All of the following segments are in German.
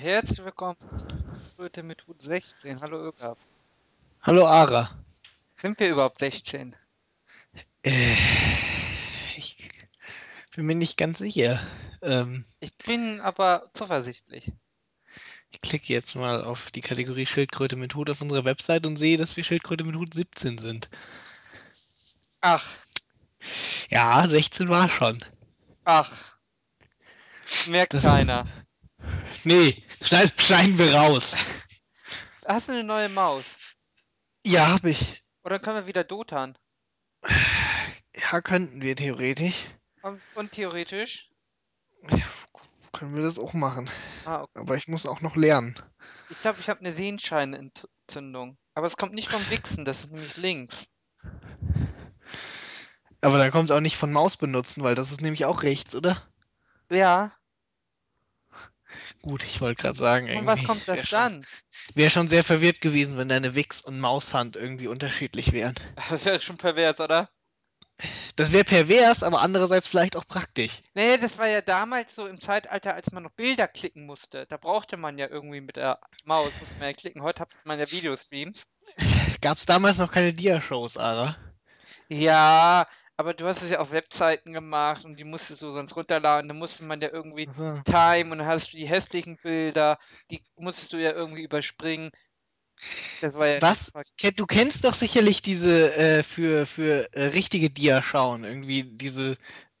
Herzlich willkommen heute mit Hut 16. Hallo Ögaf. Hallo Ara. Sind wir überhaupt 16? Äh, ich bin mir nicht ganz sicher. Ähm, Ich bin aber zuversichtlich. ich klicke jetzt mal auf die Kategorie Schildkröte mit Hut auf unserer Website und sehe, dass wir Schildkröte mit Hut 17 sind. Ach, Ja, 16 war schon. ach. Merkt Das- keiner. Nee, schneid, schneiden wir raus. Hast du eine neue Maus? Ja, hab ich. Oder können wir wieder Dotan? Ja, könnten wir theoretisch. Und, und theoretisch? Ja, können wir das auch machen. Ah, okay. Aber ich muss auch noch lernen. Ich glaube, ich habe eine Sehenscheinentzündung. Aber es kommt nicht vom Wichsen, das ist nämlich links. Aber dann kommt es auch nicht von Maus benutzen, weil das ist nämlich auch rechts, oder? Ja, Gut, ich wollte gerade sagen, irgendwie was kommt das schon, dann? Wäre schon sehr verwirrt gewesen, wenn deine Wix- und Maushand irgendwie unterschiedlich wären. Das wäre schon pervers, oder? Das wäre pervers, aber andererseits vielleicht auch praktisch. Nee, das war ja damals so im Zeitalter, als man noch Bilder klicken musste. Da brauchte man ja irgendwie mit der Maus, musste man ja klicken. Heute hat man ja Videostreams. Gab es damals noch keine Dia-Shows, Ara? Ja, aber du hast es ja auf Webseiten gemacht und die musstest du sonst runterladen. Da musste man ja irgendwie So. Time und dann hast du die hässlichen Bilder, die musstest du ja irgendwie überspringen. Das war ja Was? Du kennst doch sicherlich diese äh, für, für äh, richtige Dia-Schauen, irgendwie diese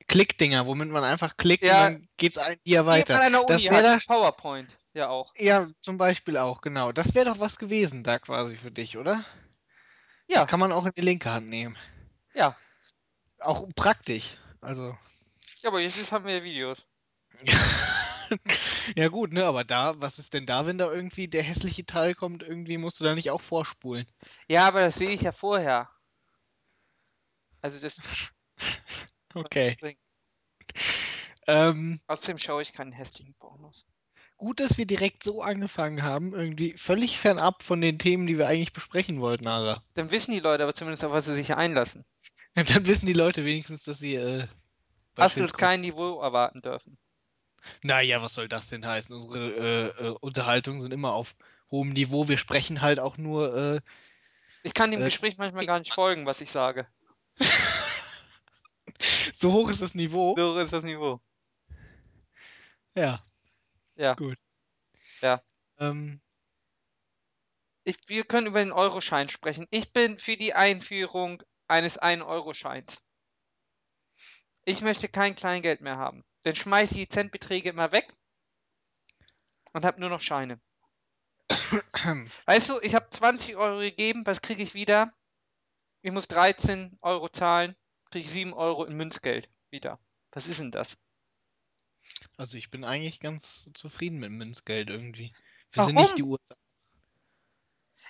Klickdinger, womit man einfach klickt und Ja. dann geht's ein Dia weiter. Das wäre hat, PowerPoint ja auch. Ja, zum Beispiel auch, genau. Das wäre doch was gewesen da quasi für dich, oder? Ja, Das kann man auch in die linke Hand nehmen. ja. Auch praktisch. Also. Ja, aber jetzt haben wir ja Videos. ja gut, ne, aber da, was ist denn da, wenn da irgendwie der hässliche Teil kommt, irgendwie musst du da nicht auch vorspulen. Ja, aber das sehe ich ja vorher. Also das Okay. Ähm, Außerdem schaue ich keinen hässlichen Pornos. gut, dass wir direkt so angefangen haben, irgendwie völlig fernab von den Themen, die wir eigentlich besprechen wollten, Ara. Dann wissen die Leute aber zumindest, auf was sie sich einlassen. Dann wissen die Leute wenigstens, dass sie äh, Absolut kein Niveau erwarten dürfen. Naja, was soll das denn heißen? Unsere äh, äh, Unterhaltungen sind immer auf hohem Niveau. Wir sprechen halt auch nur. Äh, Ich kann dem Äh, Gespräch manchmal gar nicht folgen, was ich sage. so hoch ist das Niveau. So ist das Niveau. Ja. Ja. Gut. Ja. Ähm, Ich, wir können über den Euroschein sprechen. Ich bin für die Einführung eines 1-Euro-Scheins. Ich möchte kein Kleingeld mehr haben. Dann schmeiße ich die Centbeträge immer weg und habe nur noch Scheine. Weißt du, ich habe 20 Euro gegeben, was kriege ich wieder? Ich muss 13 Euro zahlen, kriege ich 7 Euro in Münzgeld wieder. Was ist denn das? also ich bin eigentlich ganz zufrieden mit Münzgeld irgendwie. Wir sind Warum? nicht die USA.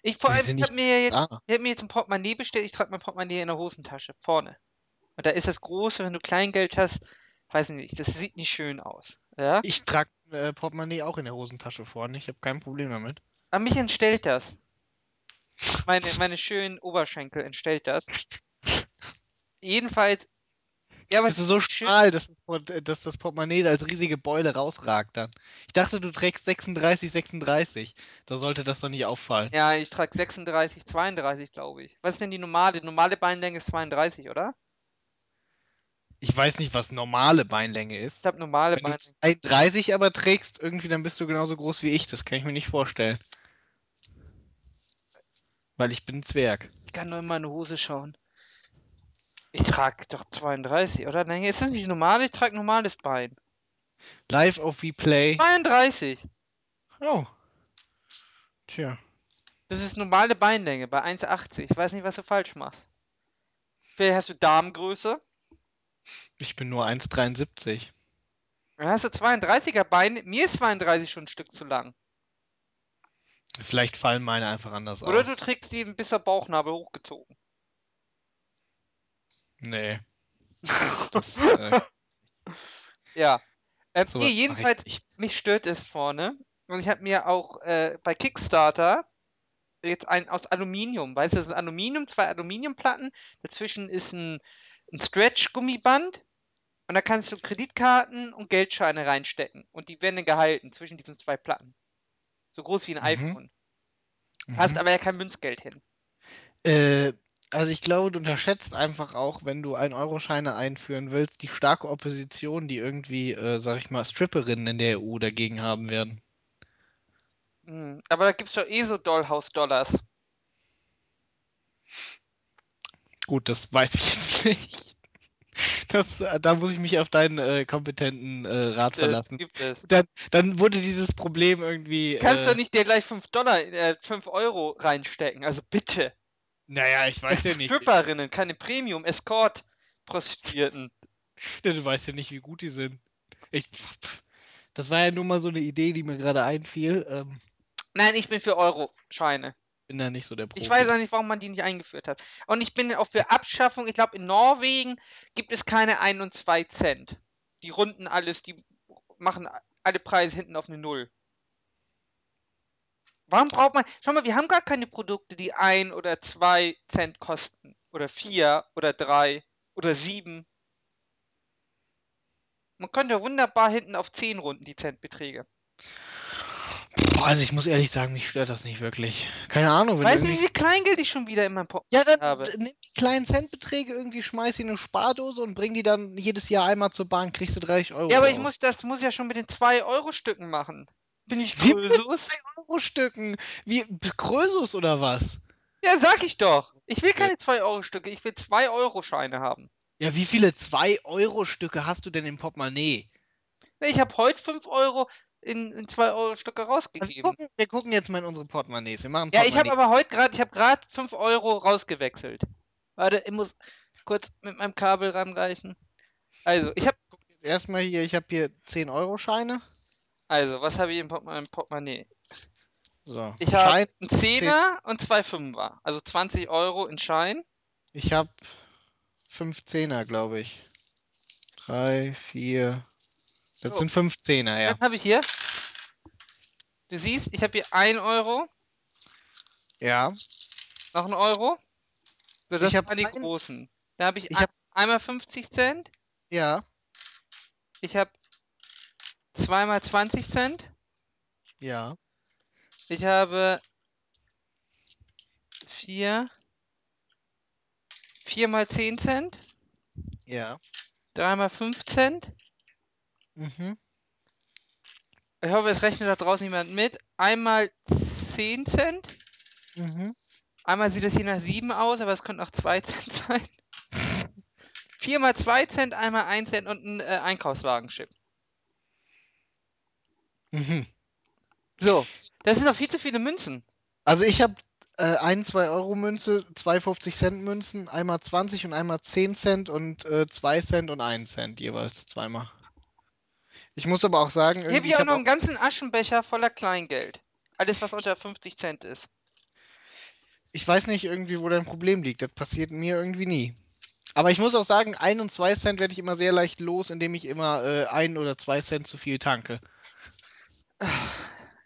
Ich vor allem, ich habe mir jetzt, Ah, ich hab mir jetzt ein Portemonnaie bestellt, ich trage mein Portemonnaie in der Hosentasche, vorne. Und da ist das große, wenn du Kleingeld hast, weiß ich nicht, das sieht nicht schön aus. Ja? ich trage äh, Portemonnaie auch in der Hosentasche vorne. Ich habe kein Problem damit. Aber mich entstellt das. Meine, meine schönen Oberschenkel entstellt das. Jedenfalls, ja, aber du so ist schön. schmal, dass das, äh, dass das Portemonnaie als riesige Beule rausragt dann? Ich dachte, du trägst 36, 36. Da sollte das doch nicht auffallen. Ja, ich trage 36, 32, glaube ich. Was ist denn die normale? Die normale Beinlänge ist 32, oder? Ich weiß nicht, was normale Beinlänge Ich ist. glaube, normale Wenn du Beinlänge. 32 aber trägst, irgendwie, dann bist du genauso groß wie ich. Das kann ich mir nicht vorstellen. Weil ich bin ein Zwerg. Ich kann nur in meine Hose schauen. Ich trage doch 32, oder? Nein, ist das nicht normal? Ich trage normales Bein. Live auf Replay. 32. Oh. Tja. Das ist normale Beinlänge bei 1,80. Ich weiß nicht, was du falsch machst. Vielleicht hast du Darmgröße. Ich bin nur 1,73. Dann hast du 32er Bein. Mir ist 32 schon ein Stück zu lang. Vielleicht fallen meine einfach anders Oder aus. du trägst die bis zur Bauchnabel hochgezogen. Nee. Das, äh, Ja. Ähm, sowas nee, ich jedenfalls, nicht. mich stört es vorne. Und ich habe mir auch äh, bei Kickstarter jetzt ein aus Aluminium, weißt du, das ist Aluminium, zwei Aluminiumplatten, dazwischen ist ein, ein Stretch-Gummiband und da kannst du Kreditkarten und Geldscheine reinstecken und die werden dann gehalten zwischen diesen zwei Platten. So groß wie ein Mhm. iPhone. Mhm. Passt aber ja kein Münzgeld hin. Äh, also ich glaube, du unterschätzt einfach auch, wenn du 1-Euro-Scheine einführen willst, die starke Opposition, die irgendwie, äh, sag ich mal, Stripperinnen in der EU dagegen haben werden. Hm, aber da gibt's doch eh so Dollhouse-Dollars. Gut, das weiß ich jetzt nicht. Das, da muss ich mich auf deinen äh, kompetenten äh, Rat Gibt es, verlassen. gibt es. Dann, dann wurde dieses Problem irgendwie. Du kannst doch Äh, nicht dir gleich 5 Dollar, äh, 5 Euro reinstecken. Also bitte. Naja, ich weiß ja nicht. Stripperinnen, keine Premium-Escort-Prostituierten. Du weißt ja nicht, wie gut die sind. Ich, das war ja nur mal so eine Idee, die mir gerade einfiel. Ähm, Nein, ich bin für Euro-Scheine. bin da nicht so der Ich Profi. weiß auch nicht, warum man die nicht eingeführt hat. Und ich bin auch für Abschaffung. Ich glaube, in Norwegen gibt es keine 1 und 2 Cent. Die runden alles, die machen alle Preise hinten auf eine Null. Warum braucht man. Schau mal, wir haben gar keine Produkte, die 1 oder 2 Cent kosten. Oder 4 oder 3 oder 7. Man könnte wunderbar hinten auf 10 runden, die Centbeträge. Boah, also ich muss ehrlich sagen, mich stört das nicht wirklich. Keine Ahnung, wenn Weißt du, wie irgendwie. viel Kleingeld ich schon wieder in meinem Ja, Portemonnaie dann habe? nimm die kleinen Centbeträge, irgendwie schmeiß sie in eine Spardose und bring die dann jedes Jahr einmal zur Bank, kriegst du 30 Euro Ja, aber ich raus. muss das muss ich ja schon mit den 2-Euro-Stücken machen. Bin ich Wie mit Krösus? 2-Euro-Stücken? Wie Krösus oder was? Ja, sag ich doch. Ich will keine 2-Euro-Stücke, ich will 2-Euro-Scheine haben. Ja, wie viele 2-Euro-Stücke hast du denn im Portemonnaie? Ich habe heute 5 Euro in, in 2-Euro-Stücke Also wir, rausgegeben. gucken, wir gucken jetzt mal in unsere Portemonnaies. Wir machen Ja, ich habe aber heute gerade, ich habe gerade 5 Euro rausgewechselt. Warte, ich muss kurz mit meinem Kabel ranreichen. Also, ich habe, erstmal hier, ich habe hier 10-Euro-Scheine. Also, was habe ich in Port- meinem Portemonnaie? So, Ich habe Schein. einen Zehner und zwei Fünfer, also 20 Euro in Schein. Ich habe 5 Zehner, glaube ich. 3, 4. Das So. sind 5 Zehner, ja. Dann habe ich hier, du siehst, ich habe hier 1 Euro, Ja. noch ein Euro. So, das Ich waren die ein- großen. Da habe ich, Ich ein, hab- einmal 50 Cent, Ja. ich habe zweimal 20 Cent, Ja. ich habe vier, viermal 10 Cent, Ja. dreimal 5 Cent. Mhm. Ich hoffe, es rechnet da draußen niemand mit. Einmal 10 Cent. Mhm. Einmal sieht es hier nach 7 aus, aber es könnte auch 2 Cent sein. Viermal 2 Cent, einmal 1 Cent und ein äh, Einkaufswagenchip. Mhm. So, das sind noch viel zu viele Münzen. Also ich habe äh, ein 2-Euro-Münze, zwei 50-Cent-Münzen, einmal 20 und einmal 10 Cent und äh, 2 Cent und 1 Cent jeweils zweimal. Ich muss aber auch sagen, Hier habe ich auch noch einen ganzen Aschenbecher voller Kleingeld. Alles, was unter 50 Cent ist. ich weiß nicht irgendwie, wo dein Problem liegt. Das passiert mir irgendwie nie. Aber ich muss auch sagen, 1 und 2 Cent werde ich immer sehr leicht los, indem ich immer äh, 1 oder 2 Cent zu viel tanke.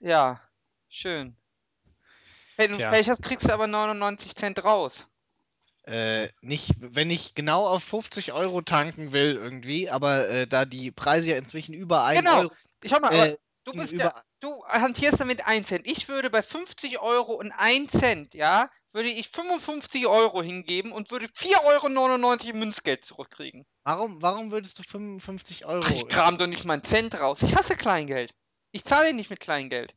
Ja, schön. Hey, du, Tja. vielleicht hast- kriegst du aber 99 Cent raus. Äh, nicht, wenn ich genau auf 50 Euro tanken will irgendwie, aber äh, da die Preise ja inzwischen über 1 Genau. Euro, Ich schau mal, äh, du bist der, du hantierst damit 1 Cent. Ich würde bei 50 Euro und 1 Cent, ja, würde ich 55 Euro hingeben und würde 4,99 Euro Münzgeld zurückkriegen. warum, warum würdest du 55 Euro? Ach, ich kram doch nicht mal einen Cent raus. Ich hasse Kleingeld. Ich zahle nicht mit Kleingeld.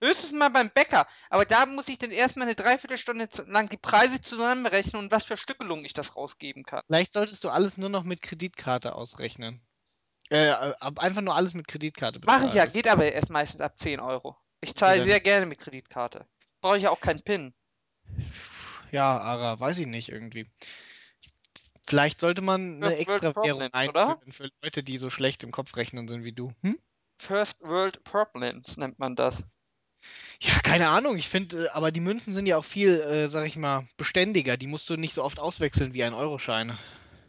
Höchstens mal beim Bäcker. Aber da muss ich dann erstmal eine Dreiviertelstunde lang die Preise zusammenrechnen und was für Stückelungen ich das rausgeben kann. Vielleicht solltest du alles nur noch mit Kreditkarte ausrechnen. Äh, einfach nur alles mit Kreditkarte bezahlen. ich ja, geht aber erst meistens ab 10 Euro. Ich zahle sehr gerne mit Kreditkarte. Brauche ich ja auch keinen PIN. Ja, Ara, weiß ich nicht irgendwie. Vielleicht sollte man eine extra Währung Problems, oder? einführen für Leute, die so schlecht im Kopf rechnen sind wie du. Hm? First World Problems nennt man das. Ja, keine Ahnung. Ich finde, äh, aber die Münzen sind ja auch viel, äh, sag ich mal, beständiger. Die musst du nicht so oft auswechseln wie ein Euroschein.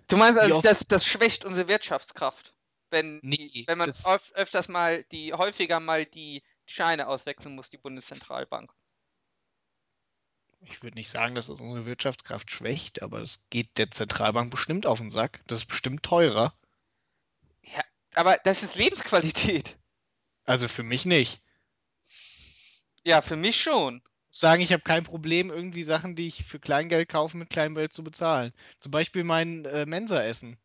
Du meinst also, das, das schwächt unsere Wirtschaftskraft, wenn, Nee, wenn man das- öf öfters mal die, häufiger mal die Scheine auswechseln muss, die Bundeszentralbank. Ich würde nicht sagen, dass es unsere Wirtschaftskraft schwächt, aber es geht der Zentralbank bestimmt auf den Sack. Das ist bestimmt teurer. Ja, aber das ist Lebensqualität. Also für mich nicht. Ja, für mich schon. sagen, ich habe kein Problem, irgendwie Sachen, die ich für Kleingeld kaufe, mit Kleingeld zu bezahlen. Zum Beispiel mein äh, Mensa-Essen.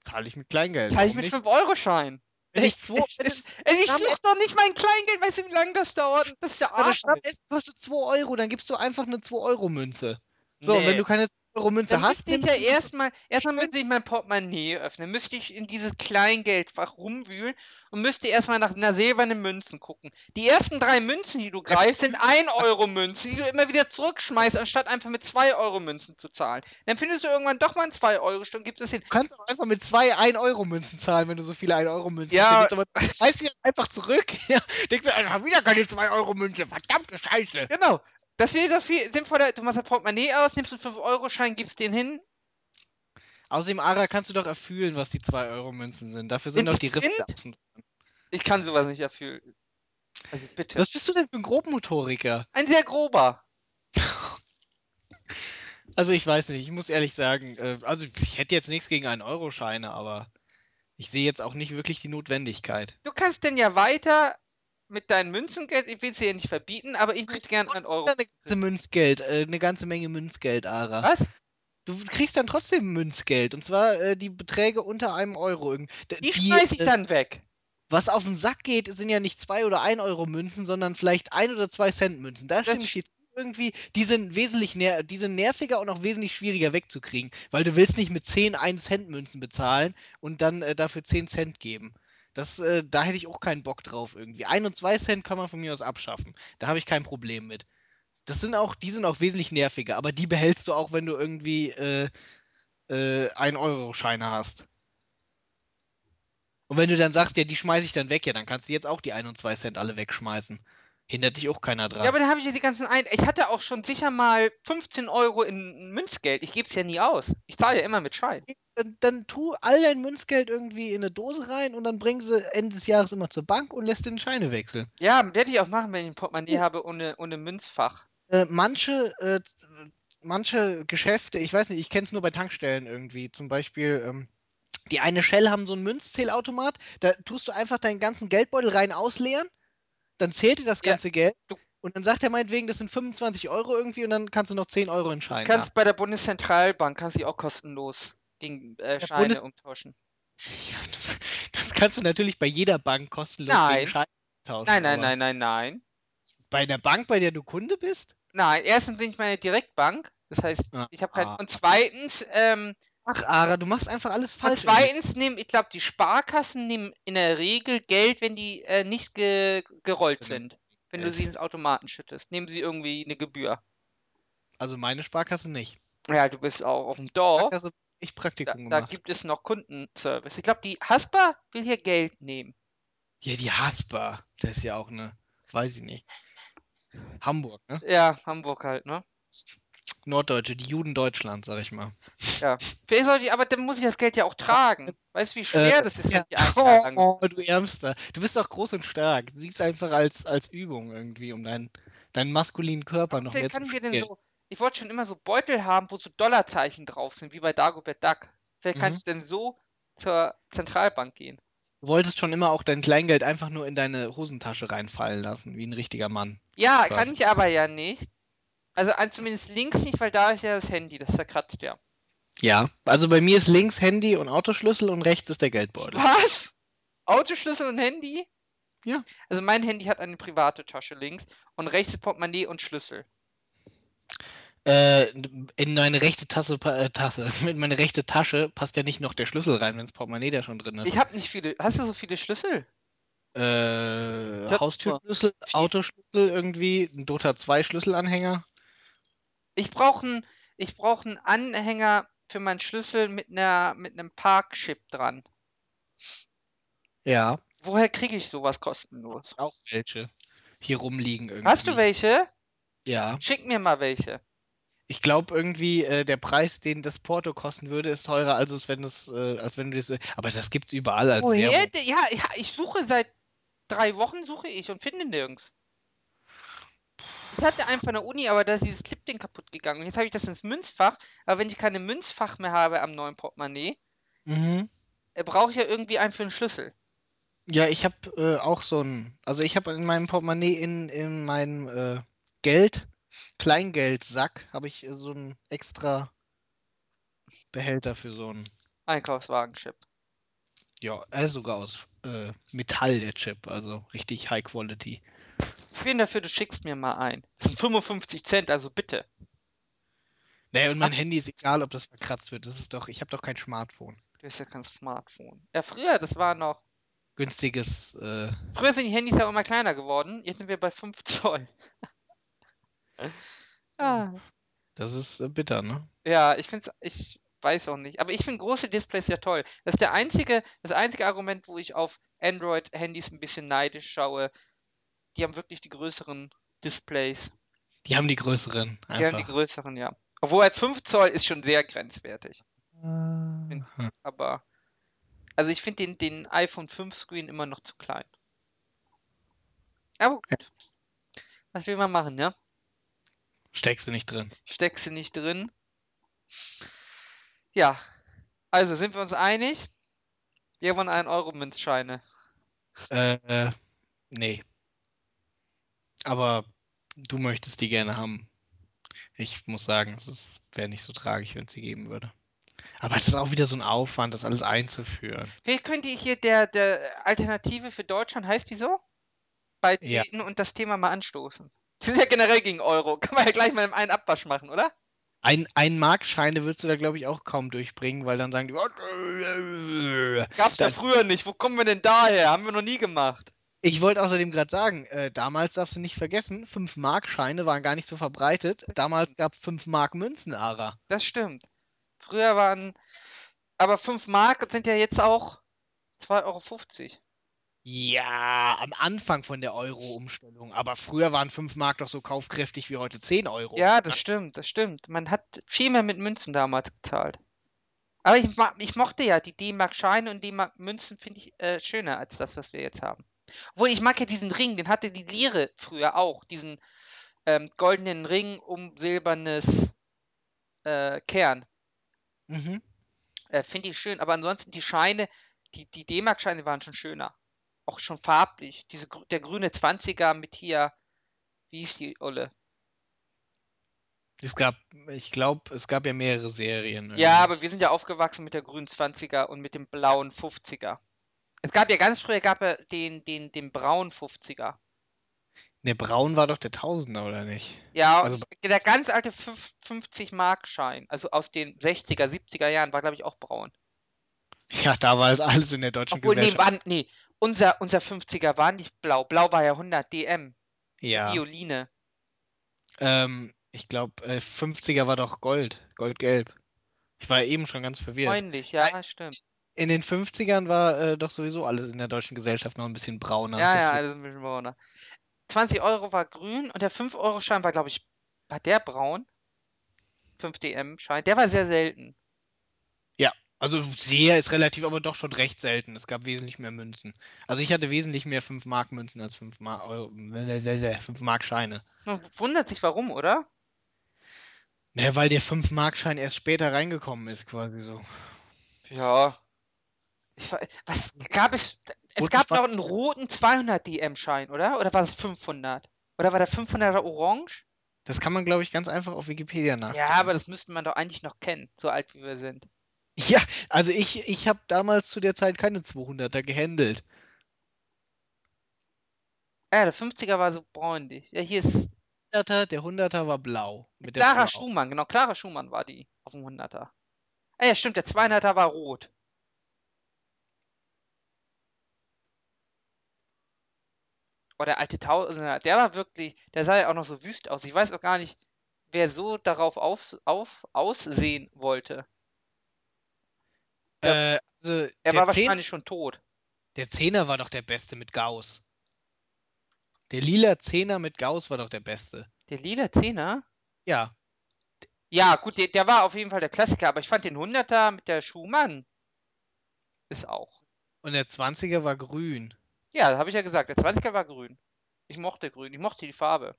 Zahle ich mit Kleingeld. Zahle ich mit nicht? 5-Euro-Schein. Wenn ich zwei, es, ich krieg doch nicht mein Kleingeld, weißt du, wie lange das dauert? Das ist ja aber das. Schnappessen kostet 2 Euro, dann gibst du einfach eine 2-Euro-Münze. So, und wenn Nee. du keine 2-Euro-Münze Dann hast, ich nimmst ja du erstmal, erstmal müsste ich mein Portemonnaie öffnen, müsste ich in dieses Kleingeldfach rumwühlen und müsste erstmal nach einer silbernen Münzen gucken. Die ersten drei Münzen, die du greifst, sind du- 1-Euro-Münzen, die du immer wieder zurückschmeißt, anstatt einfach mit 2-Euro-Münzen zu zahlen. Dann findest du irgendwann doch mal ein 2-Euro-Stück, gibst es hin. Du kannst auch einfach mit zwei 1-Euro-Münzen zahlen, wenn du so viele 1-Euro-Münzen Ja. findest. Aber du schmeißt die dann einfach zurück. Ja, denkst du, Alter, wieder keine 2-Euro-Münze. Verdammte Scheiße. Genau. Das wäre doch viel sinnvoller. Du machst ein Portemonnaie aus, nimmst einen 5-Euro-Schein, gibst den hin. Außerdem, Ara, kannst du doch erfühlen, was die 2-Euro-Münzen sind. Dafür sind Sind doch die Pfand? außen. Ich kann sowas nicht erfüllen. Also bitte. Was bist du denn für ein Grobmotoriker? Ein sehr grober. Also ich weiß nicht, ich muss ehrlich sagen, äh, also ich hätte jetzt nichts gegen 1-Euro-Scheine, aber ich sehe jetzt auch nicht wirklich die Notwendigkeit. Du kannst denn ja weiter mit deinem Münzengeld, ich will es dir ja nicht verbieten, aber ich möchte gern einen Euro. Eine ganze Münzgeld, äh, eine ganze Menge Münzgeld, Ara. Was? Du kriegst dann trotzdem Münzgeld und zwar äh, die Beträge unter einem Euro. Irgend- d- Die schmeiß ich äh, dann weg. was auf den Sack geht, sind ja nicht 2 oder 1 Euro Münzen, sondern vielleicht 1 oder 2 Cent Münzen. Da stimme ich dir zu. Irgendwie, die sind wesentlich ner die sind nerviger und auch wesentlich schwieriger wegzukriegen, weil du willst nicht mit 10 1 Cent Münzen bezahlen und dann äh, dafür 10 Cent geben. Das, äh, da hätte ich auch keinen Bock drauf irgendwie. 1 und 2 Cent kann man von mir aus abschaffen. Da habe ich kein Problem mit. Das sind auch, die sind auch wesentlich nerviger, aber die behältst du auch, wenn du irgendwie äh, äh, 1-Euro-Scheine hast. Und wenn du dann sagst, ja, die schmeiße ich dann weg, ja, dann kannst du jetzt auch die 1 und 2 Cent alle wegschmeißen. Hindert dich auch keiner dran. Ja, aber dann habe ich ja die ganzen ein. Ich hatte auch schon sicher mal 15 Euro in Münzgeld. Ich gebe es ja nie aus. Ich zahle ja immer mit Schein. dann, dann tu all dein Münzgeld irgendwie in eine Dose rein und dann bring sie Ende des Jahres immer zur Bank und lässt den Scheine wechseln. Ja, werde ich auch machen, wenn ich ein Portemonnaie Ja. habe ohne, ohne Münzfach. Äh, manche, äh, manche Geschäfte, ich weiß nicht, ich kenne es nur bei Tankstellen irgendwie. Zum Beispiel, ähm, die eine Shell haben so einen Münzzählautomat, da tust du einfach deinen ganzen Geldbeutel rein ausleeren, dann zählt dir das Ja, ganze Geld du- und dann sagt er meinetwegen, das sind 25 Euro irgendwie und dann kannst du noch 10 Euro in Du kannst bei der Bundeszentralbank kannst du auch kostenlos gegen äh, Scheine Bundes- umtauschen. Ja, das- das kannst du natürlich bei jeder Bank kostenlos Nein. gegen Scheine tauschen. Nein, nein, nein, nein, nein. Bei einer Bank, bei der du Kunde bist? Nein, erstens bin ich meine Direktbank. Das heißt, Ah, ich habe kein. ah. Und zweitens, ähm, Ach, Ara, du machst einfach alles und falsch. irgendwie. zweitens nehmen, ich glaube, die Sparkassen nehmen in der Regel Geld, wenn die äh, nicht ge gerollt sind. Wenn du sie ins Automaten schüttest, nehmen sie irgendwie eine Gebühr. Also meine Sparkasse nicht. Ja, du bist auch auf dem Dorf. Sparkasse ich Da, Praktikum da gemacht. gibt es noch Kundenservice. Ich glaube, die Haspa will hier Geld nehmen. Ja, die Haspa. Das ist ja auch eine, weiß ich nicht. Hamburg, ne? Ja, Hamburg halt, ne? Norddeutsche, die Juden Deutschlands, sag ich mal. Ja. Vielleicht sollte ich, aber dann muss ich das Geld ja auch tragen. Weißt du, wie schwer Äh, das ist, ja. lang. Oh, du Ärmster. Du bist doch groß und stark. Du siehst einfach als, als Übung irgendwie, um deinen, deinen maskulinen Körper noch mehr zu kann wir denn spielen. so. Ich wollte schon immer so Beutel haben, wo so Dollarzeichen drauf sind, wie bei Dagobert Duck. Vielleicht Mhm. kann ich denn so zur Zentralbank gehen. Du wolltest schon immer auch dein Kleingeld einfach nur in deine Hosentasche reinfallen lassen, wie ein richtiger Mann. Ja, Quasi. kann ich aber ja nicht. Also an, zumindest links nicht, weil da ist ja das Handy, das zerkratzt ja. Ja. Also bei mir ist links Handy und Autoschlüssel und rechts ist der Geldbeutel. Was? Autoschlüssel und Handy? Ja. Also mein Handy hat eine private Tasche links und rechts ist Portemonnaie und Schlüssel. Äh, in meine rechte Tasse, äh, Tasse, in meine rechte Tasche passt ja nicht noch der Schlüssel rein, wenn das Portemonnaie da schon drin ist. Ich habe nicht viele. Hast du so viele Schlüssel? Äh, hab Haustürschlüssel, Autoschlüssel irgendwie, ein Dota 2 Schlüsselanhänger. Ich brauche einen ich brauch einen Anhänger für meinen Schlüssel mit einer mit einem Parkchip dran. Ja, Woher kriege ich sowas kostenlos? auch welche hier rumliegen irgendwie. Hast du welche? Ja. Schick mir mal welche. Ich glaube irgendwie, äh, der Preis, den das Porto kosten würde, ist teurer, als es, wenn es, äh, als wenn du das. Aber das gibt's überall als Woher? Werbung. ja, ich suche seit drei Wochen suche ich und finde nirgends. Ich hatte einen von der Uni, aber da ist dieses Clipding kaputt gegangen. Und jetzt habe ich das ins Münzfach. Aber wenn ich keine Münzfach mehr habe am neuen Portemonnaie, Mhm. äh, brauche ich ja irgendwie einen für einen Schlüssel. Ja, ich habe äh, auch so ein, also ich habe in meinem Portemonnaie in, in meinem äh, Geld, Kleingeldsack, habe ich äh, so einen extra Behälter für so einen, Einkaufswagenchip. ja, er ist sogar aus äh, Metall, der Chip, also richtig High Quality. Ich bin dafür, du schickst mir mal ein. Das sind 55 Cent, also bitte. Naja, und mein Handy ist egal, ob das verkratzt wird. Das ist doch, ich habe doch kein Smartphone. Du hast ja kein Smartphone. Ja, früher, das war noch. Günstiges, äh, Früher sind die Handys ja immer kleiner geworden. Jetzt sind wir bei 5 Zoll. Ah. Das ist äh, bitter, ne? Ja, ich finde ich weiß auch nicht. Aber ich finde große Displays ja toll. Das ist der einzige, das einzige Argument, wo ich auf Android-Handys ein bisschen neidisch schaue. Die haben wirklich die größeren Displays. Die haben die größeren, Die haben die einfach. größeren, ja. Obwohl halt 5 Zoll ist schon sehr grenzwertig. Äh, Aber, also ich finde den, den iPhone 5 Screen immer noch zu klein. Aber ja, gut, was will man machen, ne? steckst du nicht drin. Steckst du nicht drin. Ja, also sind wir uns einig? Wir wollen 1-Euro-Münzscheine. Äh, äh, nee. Aber du möchtest die gerne haben. Ich muss sagen, es wäre nicht so tragisch, wenn es sie geben würde. Aber es ist auch wieder so ein Aufwand, das alles einzuführen. Vielleicht könnt ihr hier der, der Alternative für Deutschland, heißt die so? Ja, Beitreten und das Thema mal anstoßen. Sie sind ja generell gegen Euro. Kann man ja gleich mal im einen Abwasch machen, oder? ein, ein Markscheine würdest du da, glaube ich, auch kaum durchbringen, weil dann sagen die, Gab's ja da, früher nicht. Wo kommen wir denn daher? Haben wir noch nie gemacht. Ich wollte außerdem gerade sagen, äh, damals darfst du nicht vergessen, 5-Mark-Scheine waren gar nicht so verbreitet. Damals gab es 5-Mark-Münzen, Ara. Das stimmt. Früher waren. Aber 5 Mark sind ja jetzt auch 2,50 Euro. Ja, am Anfang von der Euro-Umstellung. Aber früher waren 5 Mark doch so kaufkräftig wie heute 10 Euro. Ja, das stimmt, das stimmt. Man hat viel mehr mit Münzen damals gezahlt. Aber ich, ich mochte ja die D-Mark-Scheine und D-Mark-Münzen finde ich äh, schöner als das, was wir jetzt haben. Obwohl, ich mag ja diesen Ring, den hatte die Lire früher auch. Diesen ähm, goldenen Ring um silbernes äh, Kern. Mhm. Äh, finde ich schön. Aber ansonsten die Scheine, die, die D-Mark-Scheine waren schon schöner. Auch schon farblich. Diese, der grüne 20er mit hier, wie hieß die Olle? Es gab, ich glaube, es gab ja mehrere Serien Ja, irgendwie. aber wir sind ja aufgewachsen mit der grünen 20er und mit dem Ja. blauen 50er. Es gab ja ganz früher gab er den, den, den braunen 50er. Der Braun war doch der Tausender, oder nicht? Ja, Also, der ganz alte 50-Mark-Schein, also aus den 60er, 70er Jahren, war, glaube ich, auch braun. ja, da war es alles in der deutschen Obwohl, nee, Gesellschaft. war, nee, unser, unser 50er war nicht blau. Blau war ja 100 DM. Ja. Violine. Ähm, ich glaube, äh, 50er war doch Gold. Goldgelb. Ich war eben schon ganz verwirrt. Bräunlich, ja, stimmt. In den 50ern war äh, doch sowieso alles in der deutschen Gesellschaft noch ein bisschen brauner. Ja, ja, ist ein bisschen brauner. 20 Euro war grün und der 5-Euro-Schein war, glaube ich, war der braun? 5DM-Schein. Der war sehr selten. ja, also sehr ist relativ, aber doch schon recht selten. Es gab wesentlich mehr Münzen. Also ich hatte wesentlich mehr 5 Mark Münzen als 5 Mark, Euro, 5 Mark Scheine. Man wundert sich warum, oder? Naja, weil der 5 Mark Schein erst später reingekommen ist, quasi so. Ja. Ich, was gab es? Es Und gab noch einen roten 200 DM-Schein, oder? Oder war das 500? Oder war der 500er orange? Das kann man, glaube ich, ganz einfach auf Wikipedia nachgucken. Ja, aber das müsste man doch eigentlich noch kennen, so alt wie wir sind. Ja, also ich, ich habe damals zu der Zeit keine 200er gehandelt. Ja, der 50er war so bräunlich. Ja, hier ist 100er, der 100er war blau. Mit der Clara. Schumann, genau, Clara Schumann war die auf dem 100er. Ah, ja, stimmt, der 200er war rot. Oh, der alte Tausender, der war wirklich, der sah ja auch noch so wüst aus. Ich weiß auch gar nicht, wer so darauf auf, auf, aussehen wollte. Äh, also Er der, war 10, wahrscheinlich schon tot. der 10er war doch der beste mit Gauss. Der lila 10er mit Gauss war doch der beste. Der lila Zehner? Ja, Ja, gut, der, der war auf jeden Fall der Klassiker, aber ich fand den 100er mit der Schumann ist auch. und der 20er war grün. Ja, habe ich ja gesagt, der 20er war grün. Ich mochte grün, ich mochte die Farbe.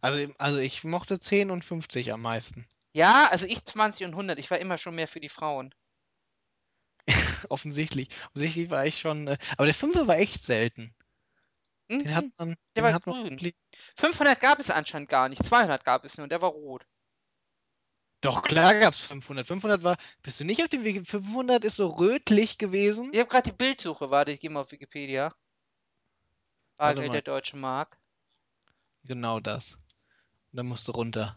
Also, also ich mochte 10 und 50 am meisten. Ja, also ich 20 und 100, ich war immer schon mehr für die Frauen. offensichtlich. Offensichtlich war ich schon. Äh, aber der Fünfer war echt selten. Den hat Mhm. man, Der den war hat man grün. wirklich. 500 gab es anscheinend gar nicht. 200 gab es nur und der war rot. Doch, klar gab es 500. 500 war. Bist du nicht auf dem Weg? 500 ist so rötlich gewesen. Ich habe gerade die Bildsuche. Warte, ich gehe mal auf Wikipedia. Bargeld der Deutschen Mark. Genau das. Da musst du runter.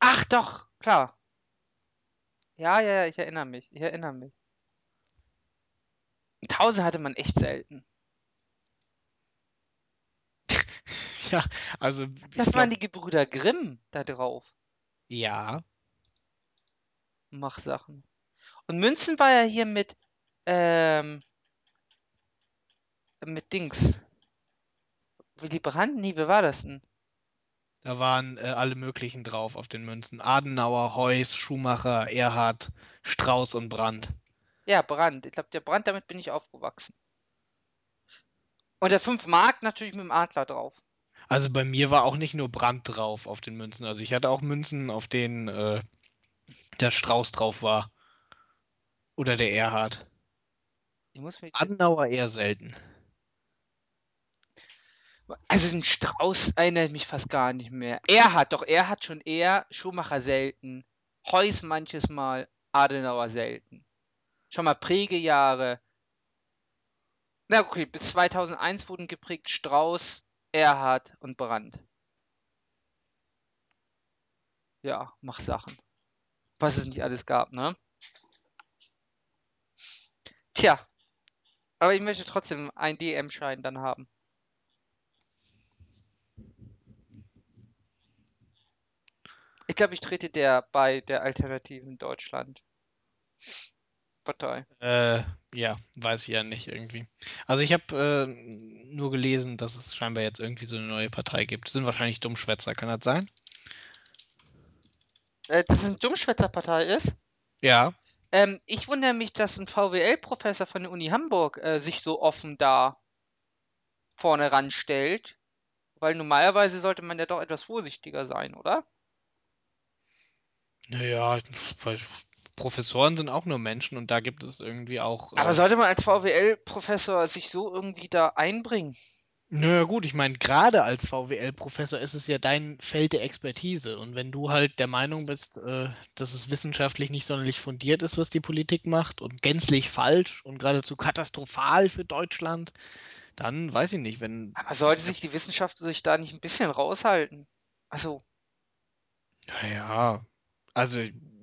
Ach doch, klar. Ja, ja, ja, ich erinnere mich. Ich erinnere mich. 1000 hatte man echt selten. Ja, also Das waren glaube, die Gebrüder Grimm da drauf. ja. Machsachen. Und Münzen war ja hier mit, ähm, mit Dings. Willy Brandt? Nee, wer war das denn? Da waren äh, alle möglichen drauf auf den Münzen. Adenauer, Heuss, Schumacher, Erhard, Strauß und Brandt. Ja, Brandt. Ich glaube, der Brandt, damit bin ich aufgewachsen. Und der 5 Mark natürlich mit dem Adler drauf. Also bei mir war auch nicht nur Brandt drauf auf den Münzen. Also ich hatte auch Münzen, auf denen äh, der Strauß drauf war. Oder der Erhard. Adenauer eher selten. Also den Strauß erinnert mich fast gar nicht mehr. Er hat doch, er hat schon eher Schumacher selten. Heuss manches Mal, Adenauer selten. Schon mal Prägejahre. Na okay, bis 2001 wurden geprägt Strauß, Erhard und Brandt. Ja, mach Sachen. Was es nicht alles gab, ne? Tja. Aber ich möchte trotzdem einen DM-Schein dann haben. Glaube, ich trete der bei der Alternativen Deutschland. Partei. Äh, ja, weiß ich ja nicht irgendwie. Also ich habe äh, nur gelesen, dass es scheinbar jetzt irgendwie so eine neue Partei gibt. Das sind wahrscheinlich Dummschwätzer, kann das sein? Äh, dass es eine Dummschwätzerpartei ist? Ja. Ähm, ich wundere mich, dass ein VWL-Professor von der Uni Hamburg äh, sich so offen da vorne ranstellt. Weil normalerweise sollte man ja doch etwas vorsichtiger sein, oder? Naja, weil Professoren sind auch nur Menschen und da gibt es irgendwie auch. Aber Äh, sollte man als VWL-Professor sich so irgendwie da einbringen? naja, gut, ich meine, gerade als VWL-Professor ist es ja dein Feld der Expertise. Und wenn du halt der Meinung bist, äh, dass es wissenschaftlich nicht sonderlich fundiert ist, was die Politik macht und gänzlich falsch und geradezu katastrophal für Deutschland, dann weiß ich nicht, wenn. Aber sollte sich die Wissenschaft sich da nicht ein bisschen raushalten? Also, Naja, also